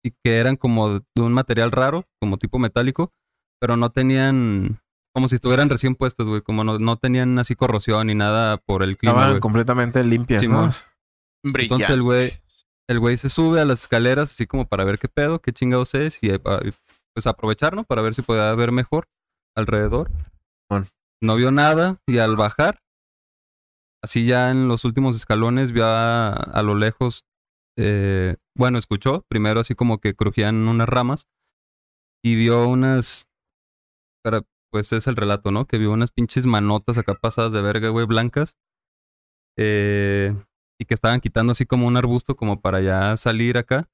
y que eran como de un material raro, como tipo metálico, pero no tenían, como si estuvieran recién puestas, güey. Como no, no tenían así corrosión ni nada por el clima, Estaban güey. completamente limpias. ¿no? Entonces el güey, el güey se sube a las escaleras así como para ver qué pedo, qué chingados es y pa- pues aprovechar, ¿no? Para ver si podía ver mejor alrededor. Bueno. No vio nada y al bajar, así ya en los últimos escalones vio a, a lo lejos, eh, bueno, escuchó primero así como que crujían unas ramas y vio unas, pues es el relato, ¿no? Que vio unas pinches manotas acá pasadas de verga, güey, blancas. Eh, y que estaban quitando así como un arbusto como para ya salir acá.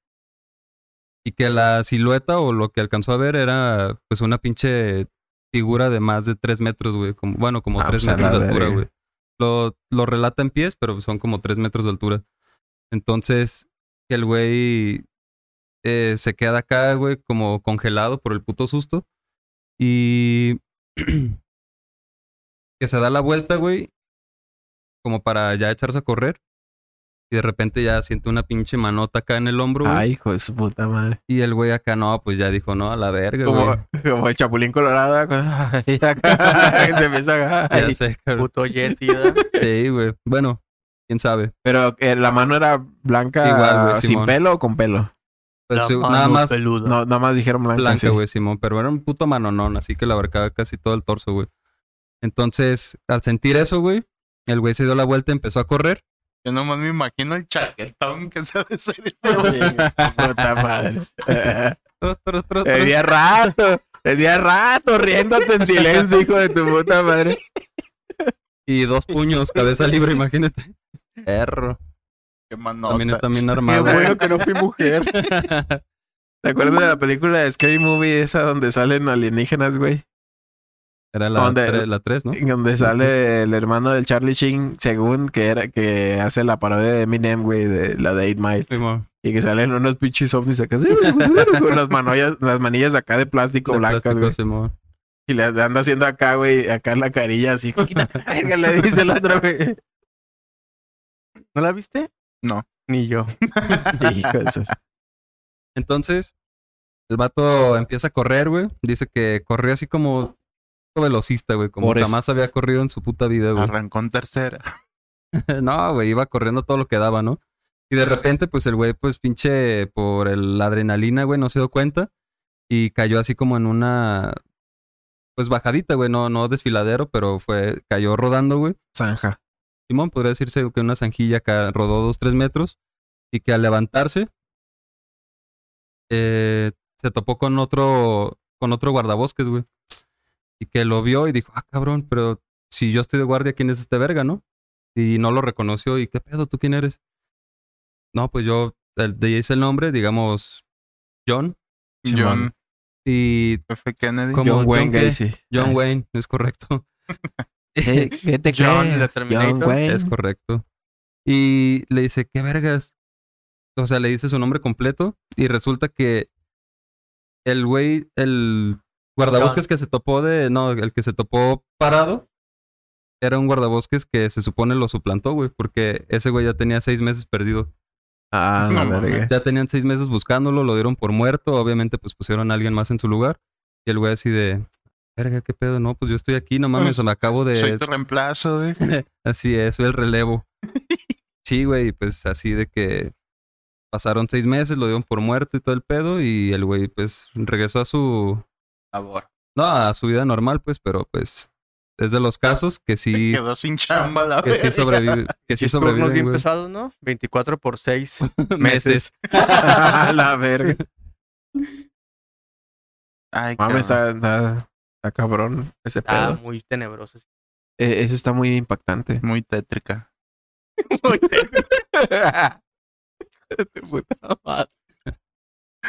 Y que la silueta o lo que alcanzó a ver era pues una pinche figura de más de tres metros, güey. Como, bueno, como Ah, tres pues, metros de altura, güey. Lo, lo relata en pies, pero son como tres metros de altura. Entonces, que el güey eh, se queda acá, güey, como congelado por el puto susto. Y que se da la vuelta, güey, como para ya echarse a correr. Y de repente ya siente una pinche manota acá en el hombro, güey. Ay, hijo de su puta madre. Y el güey acá no, pues ya dijo, no, a la verga, Como, güey. como el chapulín colorado. cuando- y acá se empieza a- Ya sé, cabrón. Puto Yeti. Sí, güey. Bueno, quién sabe. Pero eh, la mano era blanca Igual, güey, sin Simón. pelo o con pelo. Pues La sí, mano nada más peluda. No, nada más dijeron blanca. blanca, sí. güey, Simón. Pero era un puto manonón, así que le abarcaba casi todo el torso, güey. Entonces, al sentir eso, güey, el güey se dio la vuelta y empezó a correr. Yo nomás me imagino el chaquetón que se ha de ser este güey. Puta madre. Tros, tros, tros, día rato. Día rato riéndote en silencio, hijo de tu puta madre. Y dos puños, cabeza libre, imagínate. Erro. Qué manota. También está bien Qué bueno que no fui mujer. ¿Te acuerdas de la película de Scary Movie esa donde salen alienígenas, güey? Era la, ¿Dónde? tre- la 3, ¿no? Donde sale el hermano del Charlie Sheen, según que era que hace la parodia de Eminem, güey, de la de 8 Mile. Y que salen unos pinches ovnis acá con las manillas, las manillas acá de plástico De blancas, güey. Y le anda haciendo acá, güey, acá en la carilla así. Quítate la verga, le dice el otro, güey. ¿No la viste? No. Ni yo. Hijo de su- Entonces, el vato empieza a correr, güey. Dice que corrió así como velocista, güey. Como jamás había corrido en su puta vida, güey. Arrancó en tercera. no, güey, iba corriendo todo lo que daba, ¿no? Y de repente, pues el güey, pues pinche por el, la adrenalina, güey, no se dio cuenta. Y cayó así como en una, pues bajadita, güey, no, no desfiladero, pero fue, cayó rodando, güey. Zanja. Simón podría decirse que una zanjilla acá rodó dos, tres metros. Y que al levantarse, eh, se topó con otro, con otro guardabosques, güey. Y que lo vio y dijo, ah, cabrón, pero si yo estoy de guardia, ¿quién es este verga, no? Y no lo reconoció. ¿Y qué pedo? ¿Tú quién eres? No, pues yo, ahí es el nombre, digamos, John. John Y F. Kennedy. ¿Cómo? John Wayne John qué? Gacy. John Wayne, es correcto. ¿Qué, qué te John, crees? de Terminator, John Wayne. Es correcto. Y le dice, ¿qué vergas? O sea, le dice su nombre completo y resulta que el güey, el guardabosques que se topó de, no, el que se topó parado, era un guardabosques que se supone lo suplantó, güey, porque ese güey ya tenía seis meses perdido. Ah, No verga. Ya tenían seis meses buscándolo, lo dieron por muerto, obviamente pues pusieron a alguien más en su lugar. Y el güey así de, verga, ¿qué pedo? No, pues yo estoy aquí, no mames, Pues, me acabo de... Soy tu reemplazo, güey. Así es, soy el relevo. Sí, güey, pues así de que pasaron seis meses, lo dieron por muerto y todo el pedo, y el güey, pues, regresó a su. Favor. No, a su vida normal, pues, pero pues es de los casos que sí, Quedó sin chamba la que sí sobrevive, que sí sobreviven, bien pesados, ¿no? 24 por 6 Meses. la verga. Ay, Mames, cabrón. está, está, está cabrón ese Está pedo. muy tenebroso. Eh, eso está muy impactante. Muy tétrica. Puta madre.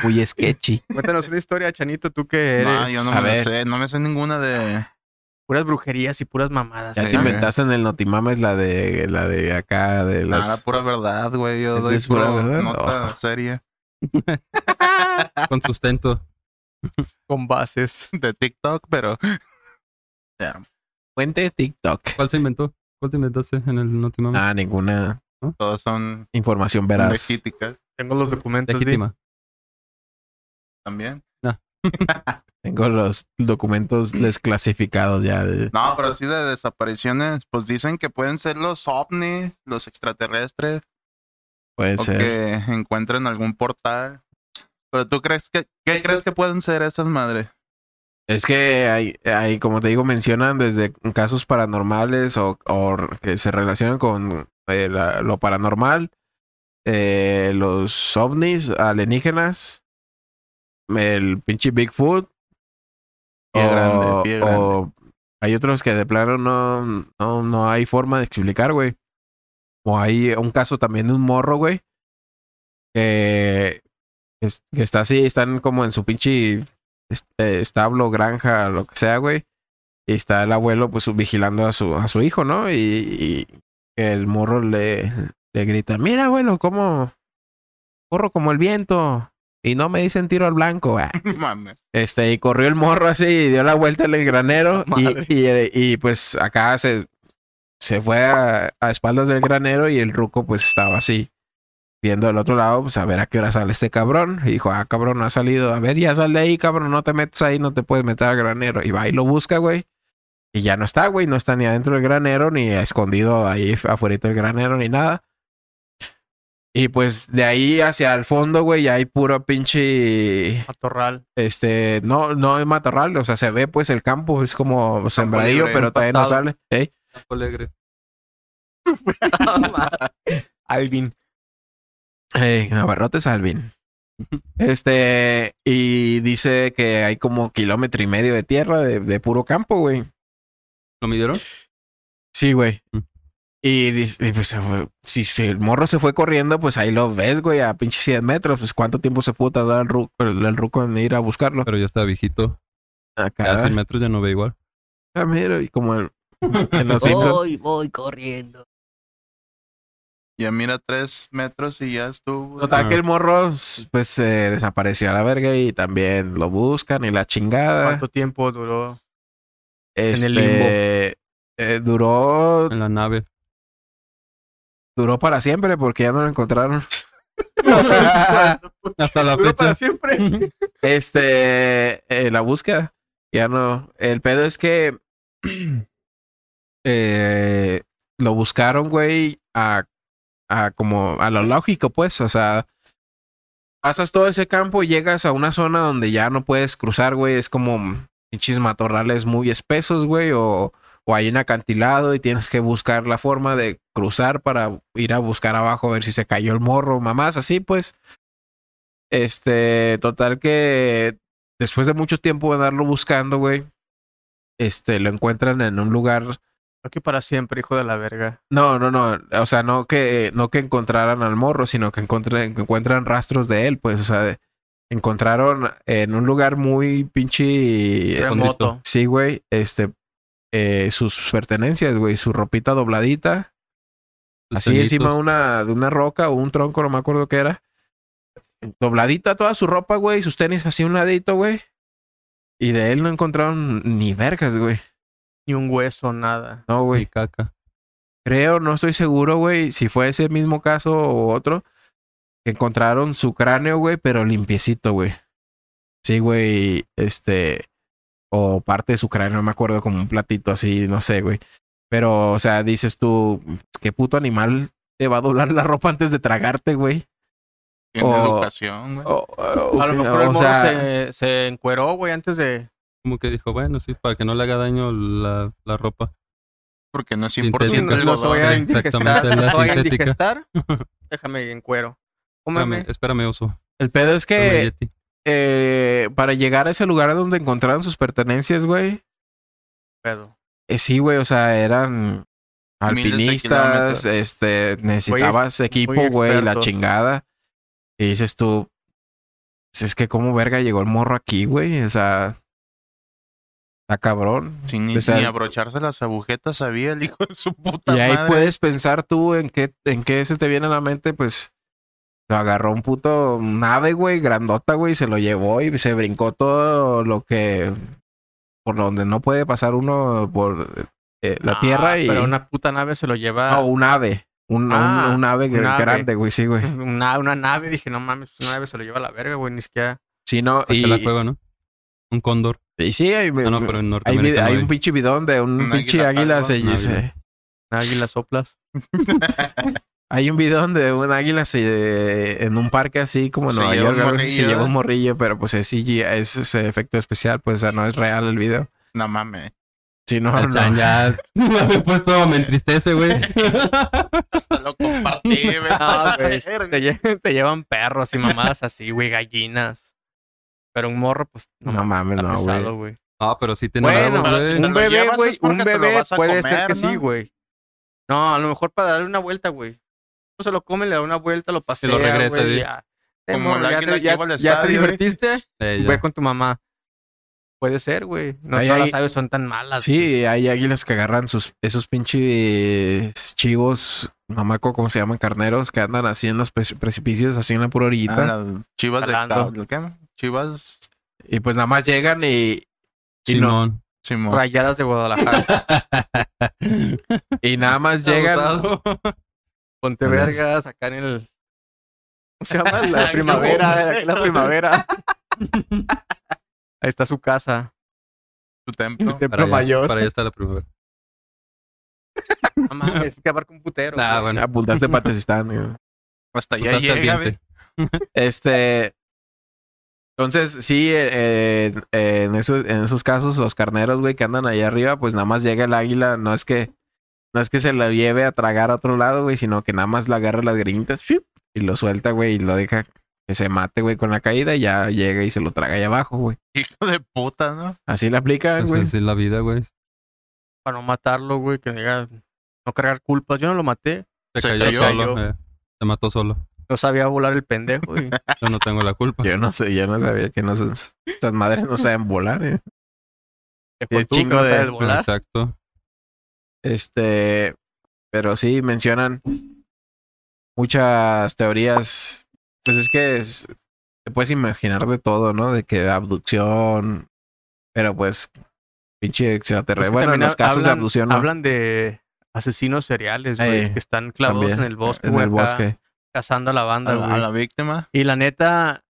Muy sketchy. Cuéntanos una historia, Chanito, tú que eres No, yo no A me ver. sé, no me sé ninguna de. puras brujerías y puras mamadas. Ya ¿eh? te inventaste en el Notimames la de la de acá de Nada, las pura verdad, güey. Yo ¿Eso doy es pura pura verdad? nota No. seria Con sustento. Con bases. de TikTok, pero. Ya, fuente TikTok. ¿Cuál se inventó? ¿Cuál te inventaste en el Notimame? Ah, ninguna todas son información veraz. legíticas Tengo los documentos. Legítima. también. Tengo los documentos desclasificados ya. de- No, pero sí de desapariciones, pues dicen que pueden ser los ovnis, los extraterrestres, Puede o ser. que encuentren algún portal. Pero tú crees que, ¿qué crees que pueden ser esas madres? Es que hay, hay, como te digo, mencionan desde casos paranormales o, o que se relacionan con eh, la- lo paranormal, eh, los ovnis alienígenas, el pinche Bigfoot. Pie o, grande, pie grande. o hay otros que de plano no, no, no hay forma de explicar, güey. O hay un caso también de un morro, güey, que, es- que está así, están como en su pinche eh, establo, granja, lo que sea, güey. Y está el abuelo, pues, vigilando a su, a su hijo, ¿no? Y, y el morro le, le grita, mira, abuelo, cómo corro como el viento. Y no me dicen tiro al blanco. ah". Mames. Este, y corrió el morro así, y dio la vuelta en el granero. Y, y, y, pues acá se, se fue a, a espaldas del granero y el ruco pues estaba así, viendo del otro lado, pues a ver a qué hora sale este cabrón. Y dijo, ah, cabrón, no ha salido. A ver, ya sal de ahí, cabrón, no te metes ahí, no te puedes meter al granero. Y va y lo busca, güey. Y ya no está, güey, no está ni adentro del granero, ni escondido ahí afuera del granero, ni nada. Y pues de ahí hacia el fondo, güey, ya hay puro pinche Matorral. este, no, no es matorral, o sea, se ve pues el campo, es como sembradillo, libre, pero todavía no sale. ¿eh? Campo Alegre. Alvin. Eh, abarrotes Alvin. Este, y dice que hay como kilómetro y medio de tierra de, de puro campo, güey. ¿Lo midieron? Sí, güey. Mm. Y, dice- y, pues, si, si el morro se fue corriendo, pues ahí lo ves, güey, a pinche 100 metros. Pues cuánto tiempo se pudo tardar el ruco, el, el ruco en ir a buscarlo. Pero ya está viejito. Acá. Ya a 100 metros ya no ve igual. Ah, mira, y como el, en los Simpsons. Voy, voy corriendo. Ya mira tres metros y ya estuvo. Total Ah. que el morro, pues, se desapareció a la verga y también lo buscan y la chingada. ¿Cuánto tiempo duró? Este, en el limbo? eh, duró, En la nave. duró para siempre porque ya no lo encontraron. Hasta la Duró fecha. para siempre. Este, eh, la búsqueda, ya no. El pedo es que eh, lo buscaron, güey, a, a como a lo lógico, pues, o sea, pasas todo ese campo y llegas a una zona donde ya no puedes cruzar, güey, es como pinches matorrales muy espesos, güey, o, o hay un acantilado y tienes que buscar la forma de cruzar para ir a buscar abajo a ver si se cayó el morro, mamás, así pues. Este, total que después de mucho tiempo de andarlo buscando, güey, este, lo encuentran en un lugar Que para siempre, hijo de la verga. no, no, no. O sea, no que, no que encontraran al morro, sino que encuentren, que encuentran rastros de él, pues. O sea, de- encontraron en un lugar muy pinche. Remoto. Sí, güey. Este. eh, sus pertenencias, güey. Su ropita dobladita. Así encima de una, de una roca o un tronco, no me acuerdo qué era. Dobladita toda su ropa, güey. Sus tenis así un ladito, güey. Y de él no encontraron ni vergas, güey. Ni un hueso, nada. No, güey. Y caca. Creo, no estoy seguro, güey, si fue ese mismo caso o otro. Que encontraron su cráneo, güey, pero limpiecito, güey. Sí, güey, este. O parte de su cráneo, no me acuerdo, como un platito así, no sé, güey. Pero, o sea, dices tú, ¿qué puto animal te va a doblar la ropa antes de tragarte, güey? Tiene o- educación, güey. O, o- A lo mejor el sea, se, se encueró, güey, antes de... Como que dijo, bueno, sí, para que no le haga daño la, la ropa. Porque no es Sintética. 100% Sí, no, se vaya a indigestar. Vaya a indigestar. Déjame en cuero. Espérame, espérame, oso. el pedo es que eh, para llegar a ese lugar donde encontraron sus pertenencias, güey, Pedo. Eh, sí, güey, o sea, eran alpinistas, este, necesitabas equipo, güey, la chingada. Y dices tú, pues es que cómo verga llegó el morro aquí, güey. O sea, está cabrón. Sin ni, O sea, ni abrocharse las agujetas sabía el hijo de su puta Y ahí madre. puedes pensar tú en qué, en qué se te viene a la mente, pues lo agarró un puto nave, güey, grandota, güey, se lo llevó y se brincó todo lo que por donde no puede pasar uno por eh, la Ah, tierra y Pero una puta nave se lo lleva. no, un ave, un, Ah, un, un ave un grande, güey, sí, güey. Una, una nave, dije, no mames, una nave se lo lleva a la verga, güey, ni siquiera. Sí, no, y, la cueva, ¿no? Un cóndor. y sí, hay, Ah, no, pero en hay, un pinche bidón de un, Un pinche águila águila, se, Un se- águila. Águila soplas. Hay un bidón de un águila se- en un parque así como en Nueva York. se lleva un morrillo, pero pues es CGI, es ese efecto especial, pues o sea, no es real el video. No mames. Sí, no, El no. Chan ya me había puesto, me entristece, güey. Hasta lo compartí, güey. No, se, lle- se llevan perros y mamadas así, güey, gallinas. Pero un morro, pues, no, No mames, no, pesado, güey. güey. No, pero sí tiene Bueno, güey. un bebé, güey, un bebé puede ser que sí, güey. No, a lo mejor para darle una vuelta, güey. No se lo come, le da una vuelta, lo pasea, lo regresa, güey, ya. Como ya te, que ya- iba al ya te divertiste, Eh, ya. ve con tu mamá. Puede ser, güey. No todas hay- las aves son tan malas. güey. Sí, hay águilas que agarran sus, esos pinches chivos, acuerdo cómo se llaman, carneros, que andan así en los pre- precipicios, así en la pura orillita. Ah, las chivas de Jalando. cable, ¿qué? Chivas Y pues nada más llegan y, y no- Simón. Simón. Rayadas de Guadalajara. y nada más llegan. Ponte vergas acá en el. ¿Cómo se llama? La primavera. aquí la primavera. Ahí está su casa. Tu templo. El templo Para allá, mayor. para allá está la primavera. No mames, hay que abarca un putero. Ah, güey. bueno. Apuntaste. Hasta allá llega. Este. Entonces, sí, eh, eh, en, esos, en esos casos, los carneros, güey, que andan allá arriba, pues nada más llega el águila. No es que, no es que se lo lleve a tragar a otro lado, güey, sino que nada más le agarra las greñitas y lo suelta, güey, y lo deja que se mate, güey, con la caída y ya llega y se lo traga allá abajo, güey. Hijo de puta, ¿no? Así le aplican, güey. así es la vida, güey. Para no matarlo, güey, que diga. No cargar culpas. Yo no lo maté. Se, Se cayó, cayó. solo. eh. Se mató solo. No sabía volar el pendejo. Y... Yo no tengo la culpa. Yo no sé, yo no sabía que no son- estas madres no saben volar, eh. El chingo no de- volar. Exacto. Este, pero sí mencionan muchas teorías. Pues es que es- te puedes imaginar de todo, ¿no? De que abducción, pero pues pinche extraterrestre. que bueno, en los casos de hablan- abducción, ¿no? Hablan de asesinos seriales, güey, que están clavados También, en el bosque, en el acá, bosque. Cazando a la A banda, la, a güey. la víctima. Y la neta,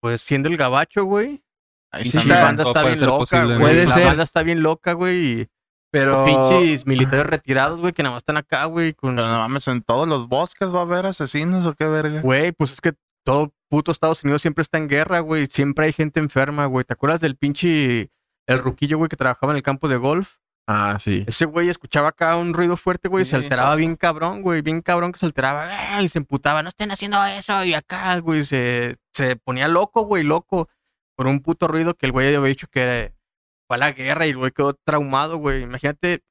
pues siendo el gabacho, güey, Ahí Sí, la banda está puede bien ser loca, posible, güey. Puede la ser. banda está bien loca, güey, y Pero pinches militares retirados, güey, que nada más están acá, güey, con... Pero no mames, en todos los bosques va a haber asesinos o qué verga. Güey, pues es que todo puto Estados Unidos siempre está en guerra, güey. Siempre hay gente enferma, güey. ¿Te acuerdas del pinche... El ruquillo, güey, que trabajaba en el campo de golf? Ah, sí. Ese güey escuchaba acá un ruido fuerte, güey, y se Sí. alteraba bien cabrón, güey, bien cabrón que se alteraba, ¡ah! y se emputaba, no estén haciendo eso, y acá, güey, se, se ponía loco, güey, loco, por un puto ruido que el güey había dicho que fue a la guerra y el güey quedó traumado, güey. Imagínate,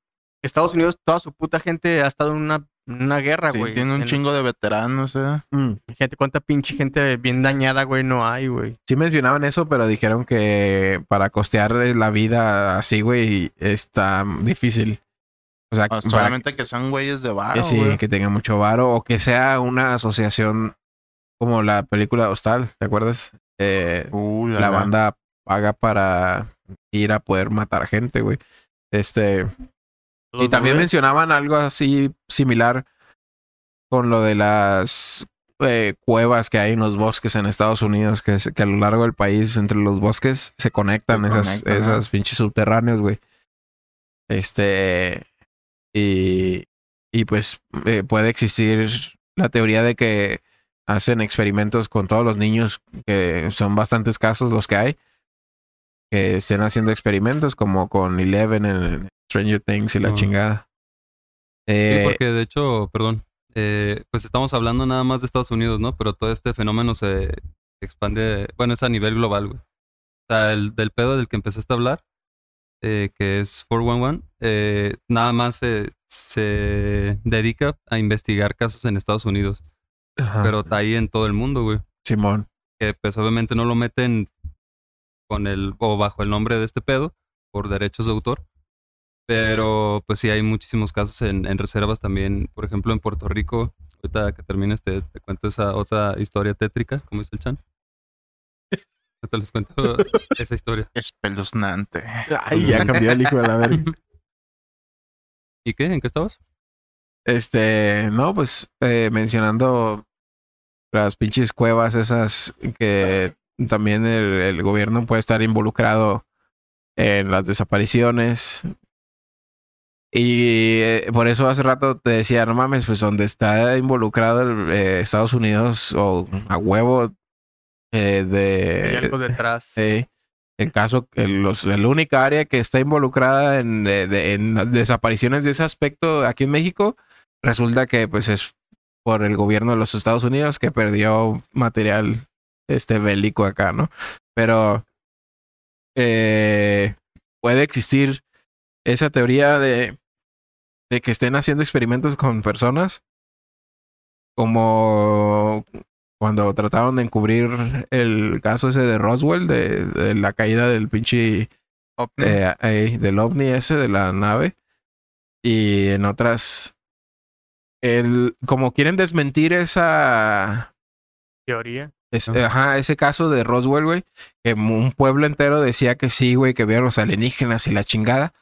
Estados Unidos, toda su puta gente ha estado en una, una guerra, Sí, güey. tiene un En- chingo de veteranos, eh. Mm. Imagínate cuánta pinche gente bien dañada, güey, no hay, güey. Sí mencionaban eso, pero dijeron que para costear la vida así, güey, está difícil. O sea, Ah, para Solamente que sean güeyes de que varo, sí, güey. que tenga mucho varo o que sea una asociación como la película Hostal, ¿te acuerdas? Eh, Uh, la banda paga para ir a poder matar gente, güey. Este, y también mencionaban algo así similar con lo de las eh, cuevas que hay en los bosques en Estados Unidos, que, es- que a lo largo del país, entre los bosques, se conectan Se esas, conectan, esas pinches subterráneos, güey. Este, y, y pues eh, puede existir la teoría de que hacen experimentos con todos los niños, que son bastantes casos los que hay, que estén haciendo experimentos como con Eleven en Stranger Things y la chingada. Sí, Eh, porque de hecho, perdón, eh, pues estamos hablando nada más de Estados Unidos, ¿no? Pero todo este fenómeno se expande, bueno, es a nivel global, güey. O sea, el del pedo del que empezaste a hablar, eh, que es 411, eh, nada más se, se dedica a investigar casos en Estados Unidos, ajá. pero está ahí en todo el mundo, güey. Simón. que pues obviamente no lo meten con el o bajo el nombre de este pedo por derechos de autor. Pero pues sí hay muchísimos casos en, en reservas también, por ejemplo en Puerto Rico. Ahorita que termines te, te cuento esa otra historia tétrica, como dice el Chan. Ahorita les cuento esa historia. Espeluznante. Ay, ya cambió el hijo de la verga. ¿Y qué? ¿En qué estabas? Este, no, pues eh, mencionando las pinches cuevas esas que también el, el gobierno puede estar involucrado en las desapariciones. Y eh, por eso hace rato te decía, no mames, pues donde está involucrado el, eh, Estados Unidos o a huevo eh, Hay de... algo detrás. eh, el caso, el, los, la única área que está involucrada en, de- en desapariciones de ese aspecto aquí en México, resulta que pues es por el gobierno de los Estados Unidos que perdió material este bélico acá, ¿no? Pero eh, puede existir esa teoría de, de que estén haciendo experimentos con personas como cuando trataron de encubrir el caso ese de Roswell, de, de la caída del pinche ovni. eh, eh, del ovni ese de la nave y en otras el como quieren desmentir esa Teoría. es- ajá, ese caso de Roswell, güey, que un pueblo entero decía que sí, güey, que vieron los alienígenas y la chingada.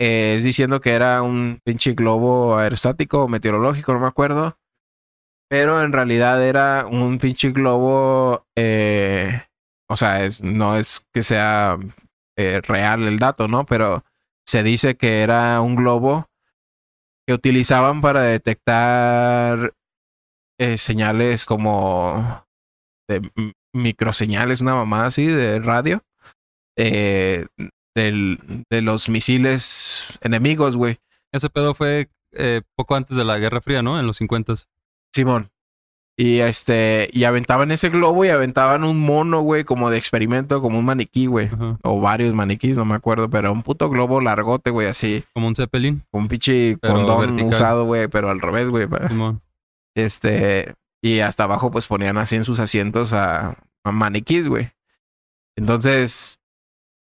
Es diciendo que era un pinche globo aerostático o meteorológico, no me acuerdo. Pero en realidad era un pinche globo. eh, o sea, es, no es que sea eh, real el dato, ¿no? Pero se dice que era un globo que utilizaban para detectar eh, señales como de microseñales, una mamada así de radio. eh, del, de los misiles enemigos, güey. Ese pedo fue eh, poco antes de la Guerra Fría, ¿no? En los 50 Simón. Y este, y aventaban ese globo y aventaban un mono, güey, como de experimento, como un maniquí, güey. Ajá. O varios maniquís, no me acuerdo, pero un puto globo largote, güey, así. Como un Zeppelin. Con un pinche Pero condón vertical. usado, güey, pero al revés, güey. Este, y hasta abajo, pues ponían así en sus asientos a, a maniquís, güey. Entonces,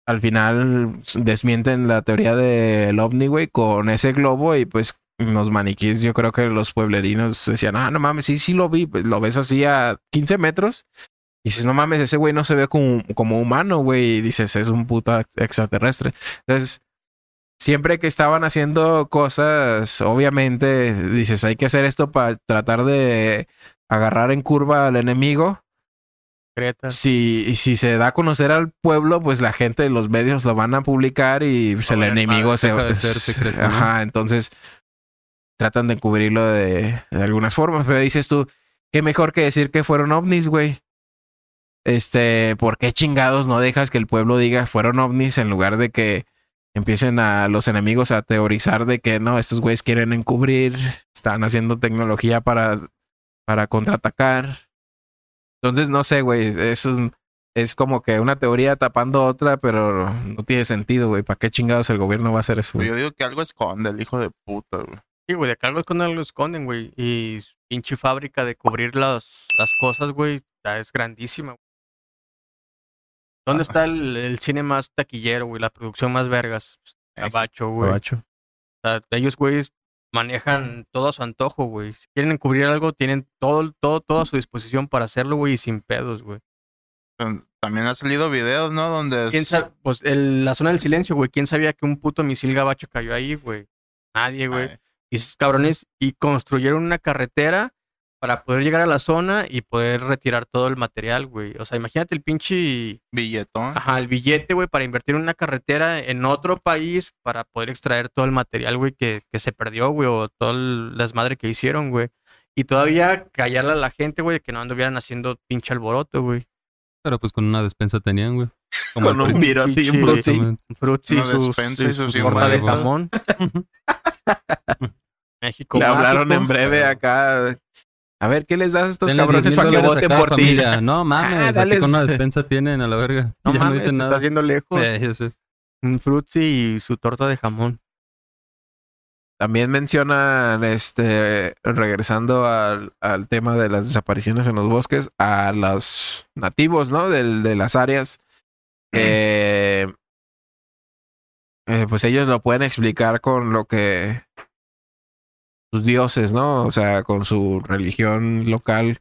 al final desmienten la teoría del ovni, güey, con ese globo y pues los maniquís, yo creo que los pueblerinos decían, ah, no mames, sí, sí lo vi, pues, lo ves así a 15 metros. Y dices, no mames, ese güey no se ve como, como humano, güey. Y dices, es un puto extraterrestre. Entonces, siempre que estaban haciendo cosas, obviamente, dices, hay que hacer esto para tratar de agarrar en curva al enemigo. Si, si se da a conocer al pueblo, pues la gente de los medios lo van a publicar y pues, el enemigo se secreto, ¿no? Ajá, entonces tratan de cubrirlo de, de algunas formas. Pero dices tú, qué mejor que decir que fueron ovnis, güey. Este, ¿por qué chingados no dejas que el pueblo diga fueron ovnis en lugar de que empiecen a los enemigos a teorizar de que no, estos güeyes quieren encubrir, están haciendo tecnología para, para contraatacar? Entonces, no sé, güey, eso es, es como que una teoría tapando otra, pero no tiene sentido, güey. ¿Para qué chingados el gobierno va a hacer eso? güey? Yo digo que algo esconde el hijo de puta, güey. Sí, güey, de que algo con algo esconden, güey. Y pinche fábrica de cubrir las, las cosas, güey, ya es grandísima. ¿Dónde Ah. está el, el cine más taquillero, güey? La producción más vergas. Gabacho, güey. O Gabacho. sea, ellos, güeyes, manejan todo a su antojo, güey. Si quieren encubrir algo, tienen todo, todo, todo a su disposición para hacerlo, güey, y sin pedos, güey. Tam- También ha salido videos, ¿no? Donde ¿Quién sabe? Pues el- la zona del silencio, güey. ¿Quién sabía que un puto misil gabacho cayó ahí, güey? Nadie, güey. Ay, Y esos cabrones y construyeron una carretera para poder llegar a la zona y poder retirar todo el material, güey. O sea, imagínate el pinche, billetón. ajá, el billete, güey, para invertir en una carretera en otro país para poder extraer todo el material, güey, que, que se perdió, güey, o todo el desmadre que hicieron, güey. Y todavía callarle a la gente, güey, que no anduvieran haciendo pinche alboroto, güey. Pero pues con una despensa tenían, güey. Como Con un virote y un frutzi. Fruits y Una sus, despensa y de jamón. México Le hablaron en breve acá. A ver, ¿qué les das a estos Denle cabrones 10,000 para que voten por ti? No mames, Ah, dales. con una despensa tienen a la verga. No ya no mames, te nada. estás yendo lejos. Eh, sé. Un frutzi y su torta de jamón. también mencionan, este, regresando al, al tema de las desapariciones en los bosques, a los nativos, ¿no? Del- de las áreas. eh, eh, pues ellos lo pueden explicar con lo que sus dioses, ¿no? O sea, con su religión local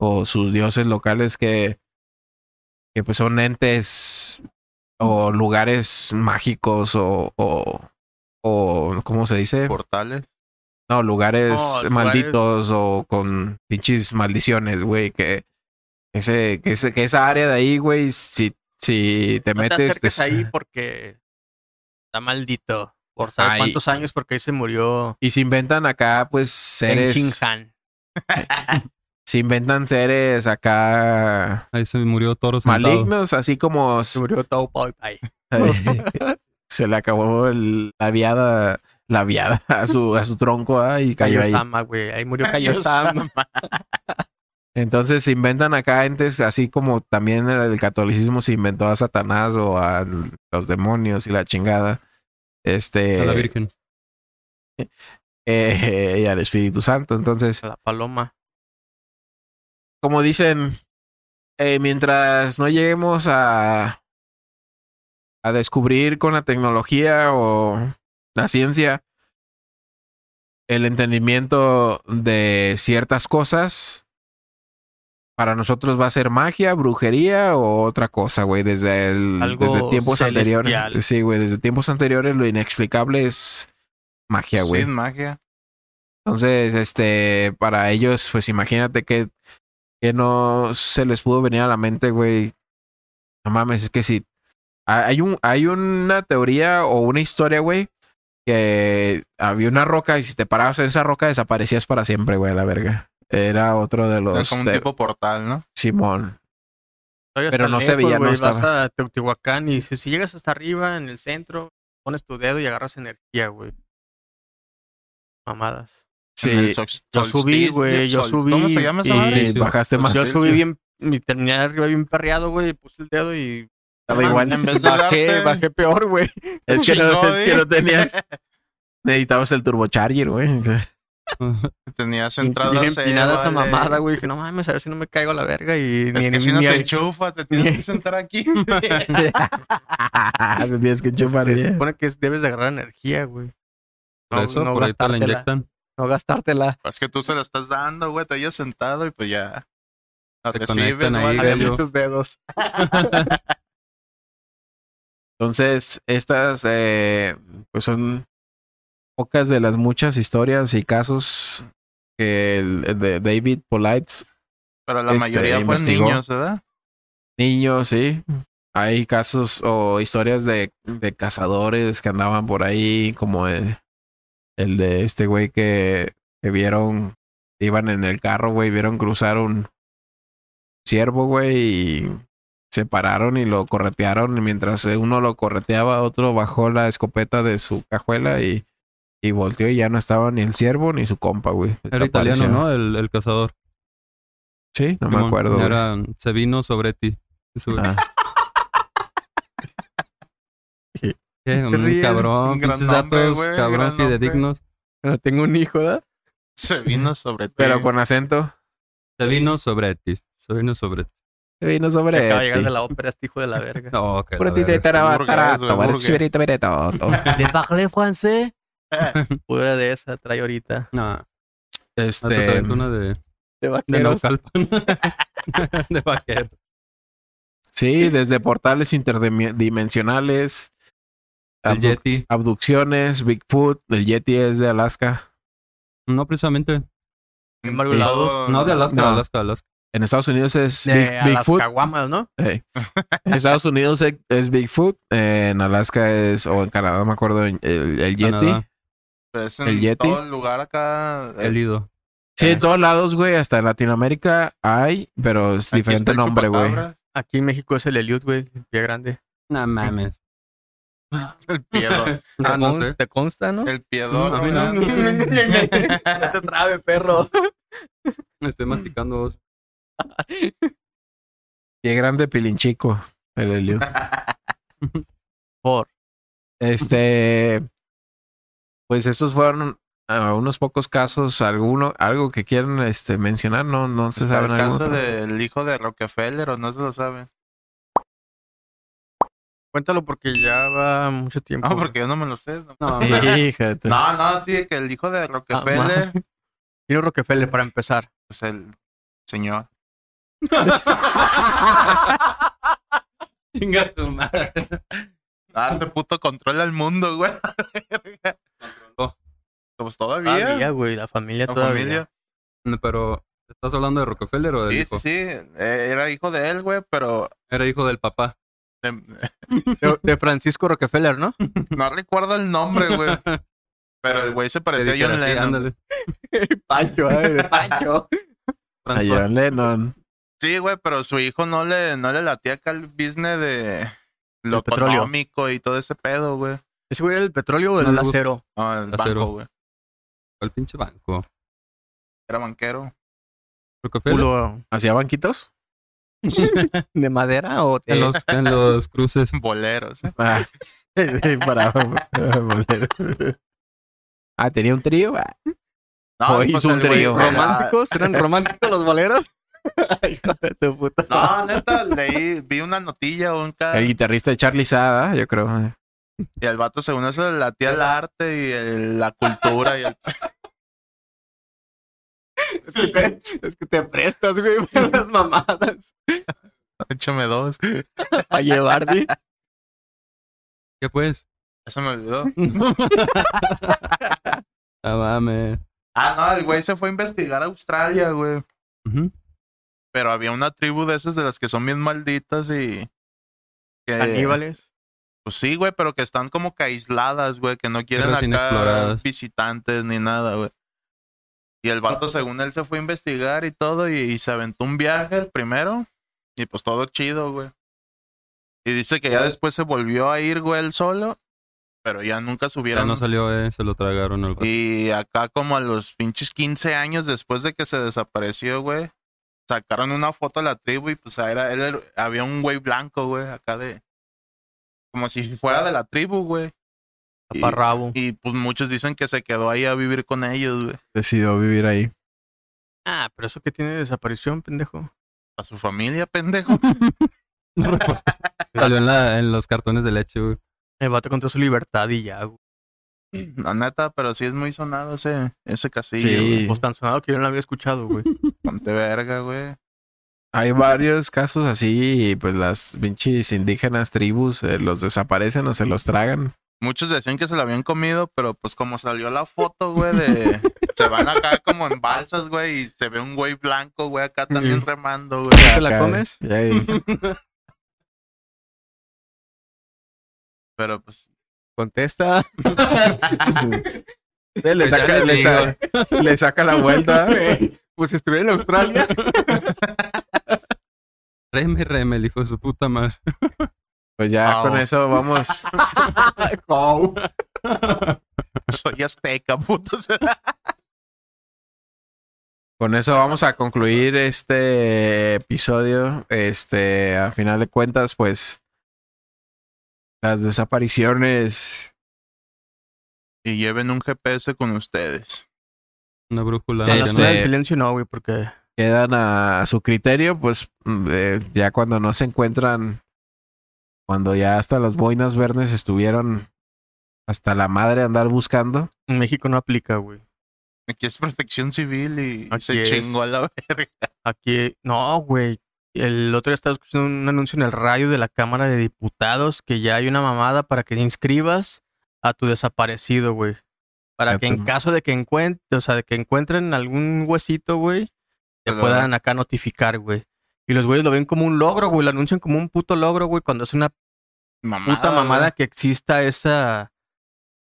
o sus dioses locales que, que pues son entes o lugares mágicos o, o, o ¿cómo se dice? Portales. No, lugares No, lugares- malditos o con pinches maldiciones, güey, que ese, que ese, que esa área de ahí, güey, si, si te No te metes acerques te- ahí porque está maldito. Por saber Ay. cuántos años, porque ahí se murió y se inventan acá, pues, en seres, Han. se inventan seres acá Ahí se murió Toro sentado. malignos, así como Se murió Pai Pai. se le acabó el- la viada, la viada a su, a su tronco ah, y cayó ahí. Güey. Ahí murió Kaiosama. Entonces se inventan acá entes, así como también el catolicismo se inventó a Satanás o a los demonios y la chingada. Este. A la Virgen. eh, y al Espíritu Santo. Entonces, La paloma. como dicen, eh, mientras no lleguemos a, a descubrir con la tecnología o la ciencia el entendimiento de ciertas cosas, para nosotros va a ser magia, brujería o otra cosa, güey. Desde, el, Algo desde tiempos celestial. anteriores. Sí, güey, desde tiempos anteriores lo inexplicable es magia, güey. Sin magia. Entonces, este, para ellos, pues imagínate que, que no se les pudo venir a la mente, güey. No mames, es que si hay un, hay una teoría o una historia, güey, que había una roca y si te parabas en esa roca desaparecías para siempre, güey, a la verga. Era otro de Es los como un de- tipo portal, ¿no? Simón. Todavía Pero no se lejos, veía, no güey. estaba. Vas a Teotihuacán y si, si llegas hasta arriba en el centro, pones tu dedo y agarras energía, güey. Mamadas. el Sí, sol- Yo subí, güey, yo sol- subí. ¿Cómo se llama esa y- sí, bajaste más. Yo subí bien, mi terminé arriba bien perreado, güey, puse el dedo y Estaba Ah, igual. En vez de bajé, darte- bajé peor, güey. Es que, no, es que ¿eh? no tenías. Necesitabas el turbocharger, güey. Tenías entradas. empinada esa vale. mamada, güey. Dije, no mames, a ver si no me caigo a la verga y Es ni, que ni, si no se enchufa, te tienes que sentar aquí. Te tienes que enchufar se supone que debes de agarrar energía, güey. Por No- eso, no por ahí te la gastártela. inyectan. No gastártela. es que tú se la estás dando, güey. Te hayas sentado y pues ya. La Te ahí, gallo. muchos dedos. Entonces, estas eh, pues son pocas de las muchas historias y casos que el, de David Polites, Pero la Este, mayoría fueron investigó. niños, ¿verdad? niños, sí. Hay casos o historias de, de cazadores que andaban por ahí, como el, el de este güey que, que vieron, iban en el carro, güey, vieron cruzar un ciervo, güey, y se pararon y lo corretearon. Y mientras uno lo correteaba, otro bajó la escopeta de su cajuela y, y volteó y ya no estaba ni el ciervo ni su compa, güey. Era italiano. ¿no? El, el cazador. Sí, no me acuerdo. güey. Era Sevino Sobretti. Su- Ah. ¿Qué? Un ríes? cabrón, pinches datos, güey, cabrón, fidedignos. No tengo un hijo, ¿verdad? Se vino sobre ti. Pero con acento. Sevino Sobretti. Sevino Sobretti. Se vino sobre. Acaba de llegar ti. de la ópera este hijo de la verga. No, que Por la ti te taraba. Pura de esa trae ahorita. No, Este, una de, De de vaqueros. De sí, desde portales interdimensionales, El abdu- Yeti. abducciones, Bigfoot, el Yeti es de Alaska. No precisamente. No, de Alaska, No. Alaska, Alaska. En Estados Unidos es Big- Bigfoot. ¿no? En Estados Unidos es, es Bigfoot. En Alaska es, o en Canadá, no me acuerdo, el, el Yeti. Canadá. Pero es en el Yeti. todo el lugar acá. eh, El Ido. Sí, en todos lados, güey, hasta en Latinoamérica hay, pero es aquí diferente está el nombre, güey. chupacabras, Aquí en México es el Eliud, güey. El pie grande. No mames. El piedor. Ah, ¿Te no sé. ¿Te consta, no? El piedor. No, a mí no. ¿verdad? No te trabe, perro. Me estoy masticando. vos. Pie grande, pilinchico, el Eliud. Por. Este. Pues estos fueron ah, unos pocos casos, alguno, algo que quieran este, mencionar, no, no se saben el caso del hijo de Rockefeller o no se lo sabe. Cuéntalo porque ya va mucho tiempo. No, güey. porque yo no me lo sé. No, No, Fíjate. no, no, sí, que el hijo de Rockefeller, Quiero Rockefeller para empezar. pues el señor. Chinga tu madre. Ah, ese puto controla el mundo, güey. Pues todavía. Todavía, güey, la familia la todavía. familia. Pero, ¿estás hablando de Rockefeller o del Sí, hijo? sí, sí. eh, Era hijo de él, güey, pero Era hijo del papá. eh, De, de Francisco Rockefeller, ¿no? no recuerdo el nombre, güey. Pero el güey se parecía a John así, Lennon. ándale. Pancho, eh, de Pancho. A. John Lennon. Sí, güey, pero su hijo no le, no le latía acá el business de lo El petróleo. económico y todo ese pedo, güey. ¿Ese güey era el petróleo o el No acero? No, el Acero. banco, güey. ¿Cuál pinche banco? Era banquero. Rockefeller. ¿Hacía banquitos? de madera o En los, en los cruces. Boleros. ¿eh? Ah, para, para volver. Ah, tenía un trío. Ah, No, O hizo un el güey trío. ¿Románticos? ¿Eran románticos los boleros? Hijo de tu puta. No, neta, leí, vi una notilla o un El guitarrista de Charlie Sada, yo creo. Y el vato según eso le latía el arte y el- la cultura y el... Es que te, es que te prestas, güey, para las mamadas. Échame dos. A llevarte. ¿Qué pues? Eso me olvidó. Ah, mames. Ah, no, el güey se fue a investigar a Australia, güey. Pero había una tribu de esas de las que son bien malditas y... Que, Aníbales. Pues sí, güey, pero que están como que aisladas, güey, que no quieren acá visitantes ni nada, güey. Y el vato, según él, se fue a investigar y todo, y, y se aventó un viaje el primero, y pues todo chido, güey. Y dice que ya después se volvió a ir, güey, él solo, pero ya nunca Ya subieron. no salió, eh, se lo tragaron el vato. y acá como a los pinches 15 años después de que se desapareció, güey, sacaron una foto de la tribu y pues era, él había un güey blanco, güey, acá de... Como si fuera de la tribu, güey. Y- Taparrabo. Y pues muchos dicen que se quedó ahí a vivir con ellos, güey. Decidió vivir ahí. Ah, pero eso que tiene desaparición, pendejo. A su familia, pendejo. Salió en, la, en los cartones de leche, güey. El vato encontró su libertad y ya, güey. La neta, pero sí es muy sonado ese, ese casillo. Sí. güey. Pues tan sonado que yo no lo había escuchado, güey. Ponte verga, güey. Hay varios casos así y pues las pinches indígenas tribus eh, los desaparecen o se los tragan. Muchos decían que se lo habían comido, pero pues como salió la foto, güey, de... Se van acá como en balsas, güey, y se ve un güey blanco, güey, acá también Sí. remando, güey. ¿Te la comes? Pero pues... Contesta. Sí, le, Pues saca, le saca la vuelta. Pues si estuviera en Australia. Reme, reme, el hijo de su puta madre. Pues ya con eso vamos. Go. Soy azteca, putos. Con eso vamos a concluir este episodio. Este, a final de cuentas, pues las desapariciones y lleven un GPS con ustedes. Una brújula. Este- no- del silencio no, güey, porque quedan a, a su criterio, pues mm, eh, ya cuando no se encuentran, cuando ya hasta las boinas verdes estuvieron hasta la madre andar buscando. en México no aplica, güey. Aquí es protección civil y Aquí se es. chingó a la verga. Aquí, no, güey. El otro día estaba escuchando un anuncio en el radio de la Cámara de Diputados que ya hay una mamada para que te inscribas a tu desaparecido, güey. Para que en Fíjate. caso de que encuentre, o sea, de que encuentren algún huesito, güey, te puedan acá notificar, güey. Y los güeyes lo ven como un logro, güey, lo anuncian como un puto logro, güey, cuando es una Mamada, puta mamada güey. que exista esa...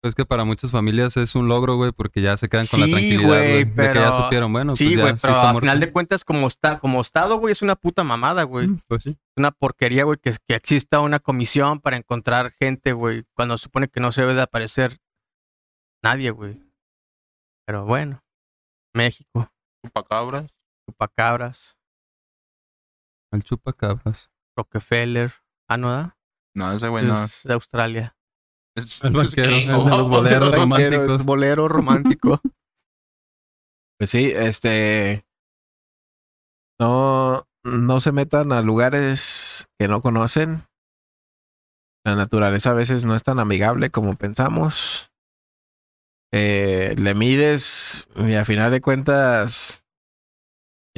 Pues que para muchas familias es un logro, güey, porque ya se quedan con la Sí, tranquilidad, güey. De que ya supieron, bueno, sí, pues ya güey, sí pero está al final de cuentas, como está, como estado, güey, es una puta mamada, güey. Mm, Pues sí. una porquería, güey, que, que exista una comisión para encontrar gente, güey, cuando se supone que no se debe de aparecer nadie, güey. Pero bueno, México, Chupacabras. Chupacabras, El chupacabras. Rockefeller, ah, no. No, ese güey no. es de Australia. Es- El gay, el de los boleros Vaquero, románticos. es Bolero romántico. Pues sí, este. No, no se metan a lugares que no conocen. La naturaleza a veces no es tan amigable como pensamos. Eh, le mides y a final de cuentas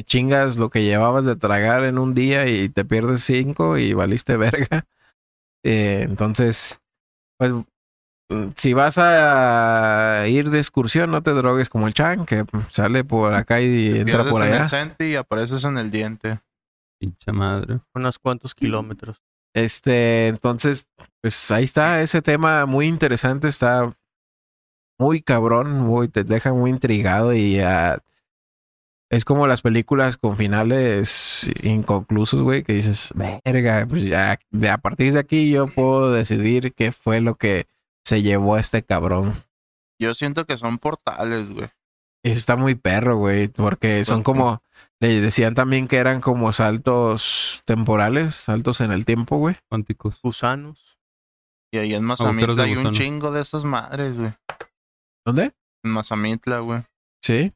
chingas lo que llevabas de tragar en un día y te pierdes cinco y valiste verga. Eh, entonces, pues Mm, si vas a ir de excursión, no te drogues como el Chan, que sale por acá y Te entra por en allá. el centi y apareces en el diente. Pinche madre. Unos cuantos kilómetros. Este, entonces, pues ahí está ese tema muy interesante, está muy cabrón, muy, te deja muy intrigado y ah, es como las películas con finales inconclusos, güey, que dices, verga, pues ya, de a partir de aquí yo puedo decidir qué fue lo que se llevó a este cabrón. Yo siento que son portales, güey. Eso está muy perro, güey, porque son Pues, como, le decían también que eran como saltos temporales, saltos en el tiempo, güey. Cuánticos. Gusanos. Y ahí en Mazamitla hay un chingo de esas madres, güey. ¿Dónde? En Mazamitla, güey. Sí.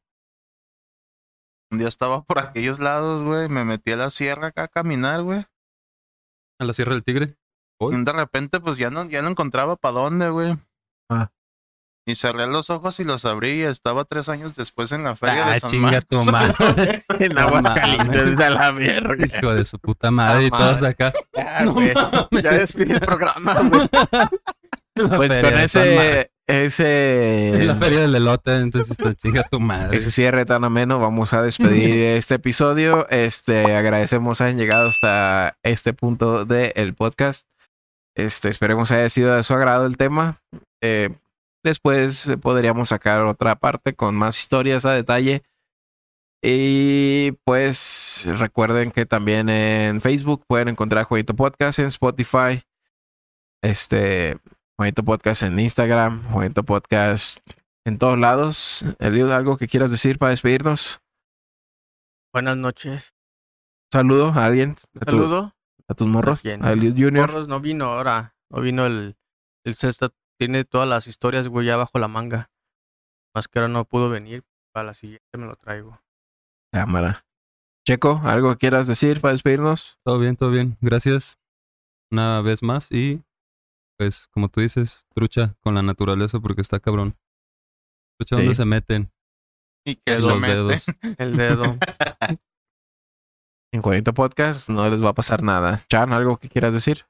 Un día estaba por aquellos lados, güey. Me metí a la sierra acá a caminar, güey. A la Sierra del Tigre. Y de repente, pues ya no, ya no encontraba para dónde, güey. Ah. Y cerré los ojos y los abrí y estaba tres años después en la feria Ah, de San chinga Marcos. tu madre. En No Aguascalientes de la verga. Hijo de su puta madre y Ah, todos acá. No güey. mames. Ya despide el programa, güey. La Pues con ese, ese. La feria del elote, entonces está chinga tu madre. ese cierre tan ameno, vamos a despedir este episodio. Este, agradecemos hayan llegado hasta este punto del podcast. Este, esperemos haya sido de su agrado el tema. Eh, después podríamos sacar otra parte con más historias a detalle. Y pues recuerden que también en Facebook pueden encontrar Jueguito Podcast, en Spotify, este Jueguito Podcast en Instagram, Jueguito Podcast en todos lados. Eliud, ¿algo que quieras decir para despedirnos? Buenas noches. Saludo a alguien, a, tu- Saludo. a tus morros, ¿A quién? a Eliud Junior. Morros no vino ahora. No vino el. El Cesta tiene todas las historias, güey, ya bajo la manga. Más que ahora no pudo venir. Para la siguiente me lo traigo. Cámara. Checo, ¿algo que quieras decir para despedirnos? Todo bien, todo bien. Gracias. Una vez más y pues como tú dices, trucha con la naturaleza porque está cabrón. Trucha Sí. donde se meten Y que los mete. dedos. El dedo. En Jueguito Podcast no les va a pasar nada. Chan, ¿algo que quieras decir?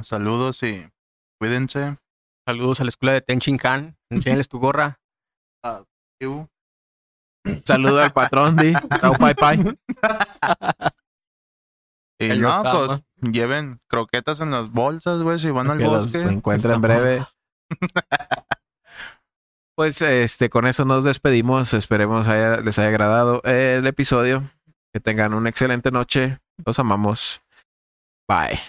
Saludos y cuídense. Saludos a la escuela de Tenchinkan. Enséñales tu gorra. Iu. Saludo al patrón, Di. Chao, bye, bye. Y no, Osama. pues lleven croquetas en las bolsas, güey, si van al Que los bosque. encuentre en breve. Pues este, con eso nos despedimos. Esperemos haya- les haya agradado el episodio. Que tengan una excelente noche. Los amamos. Bye.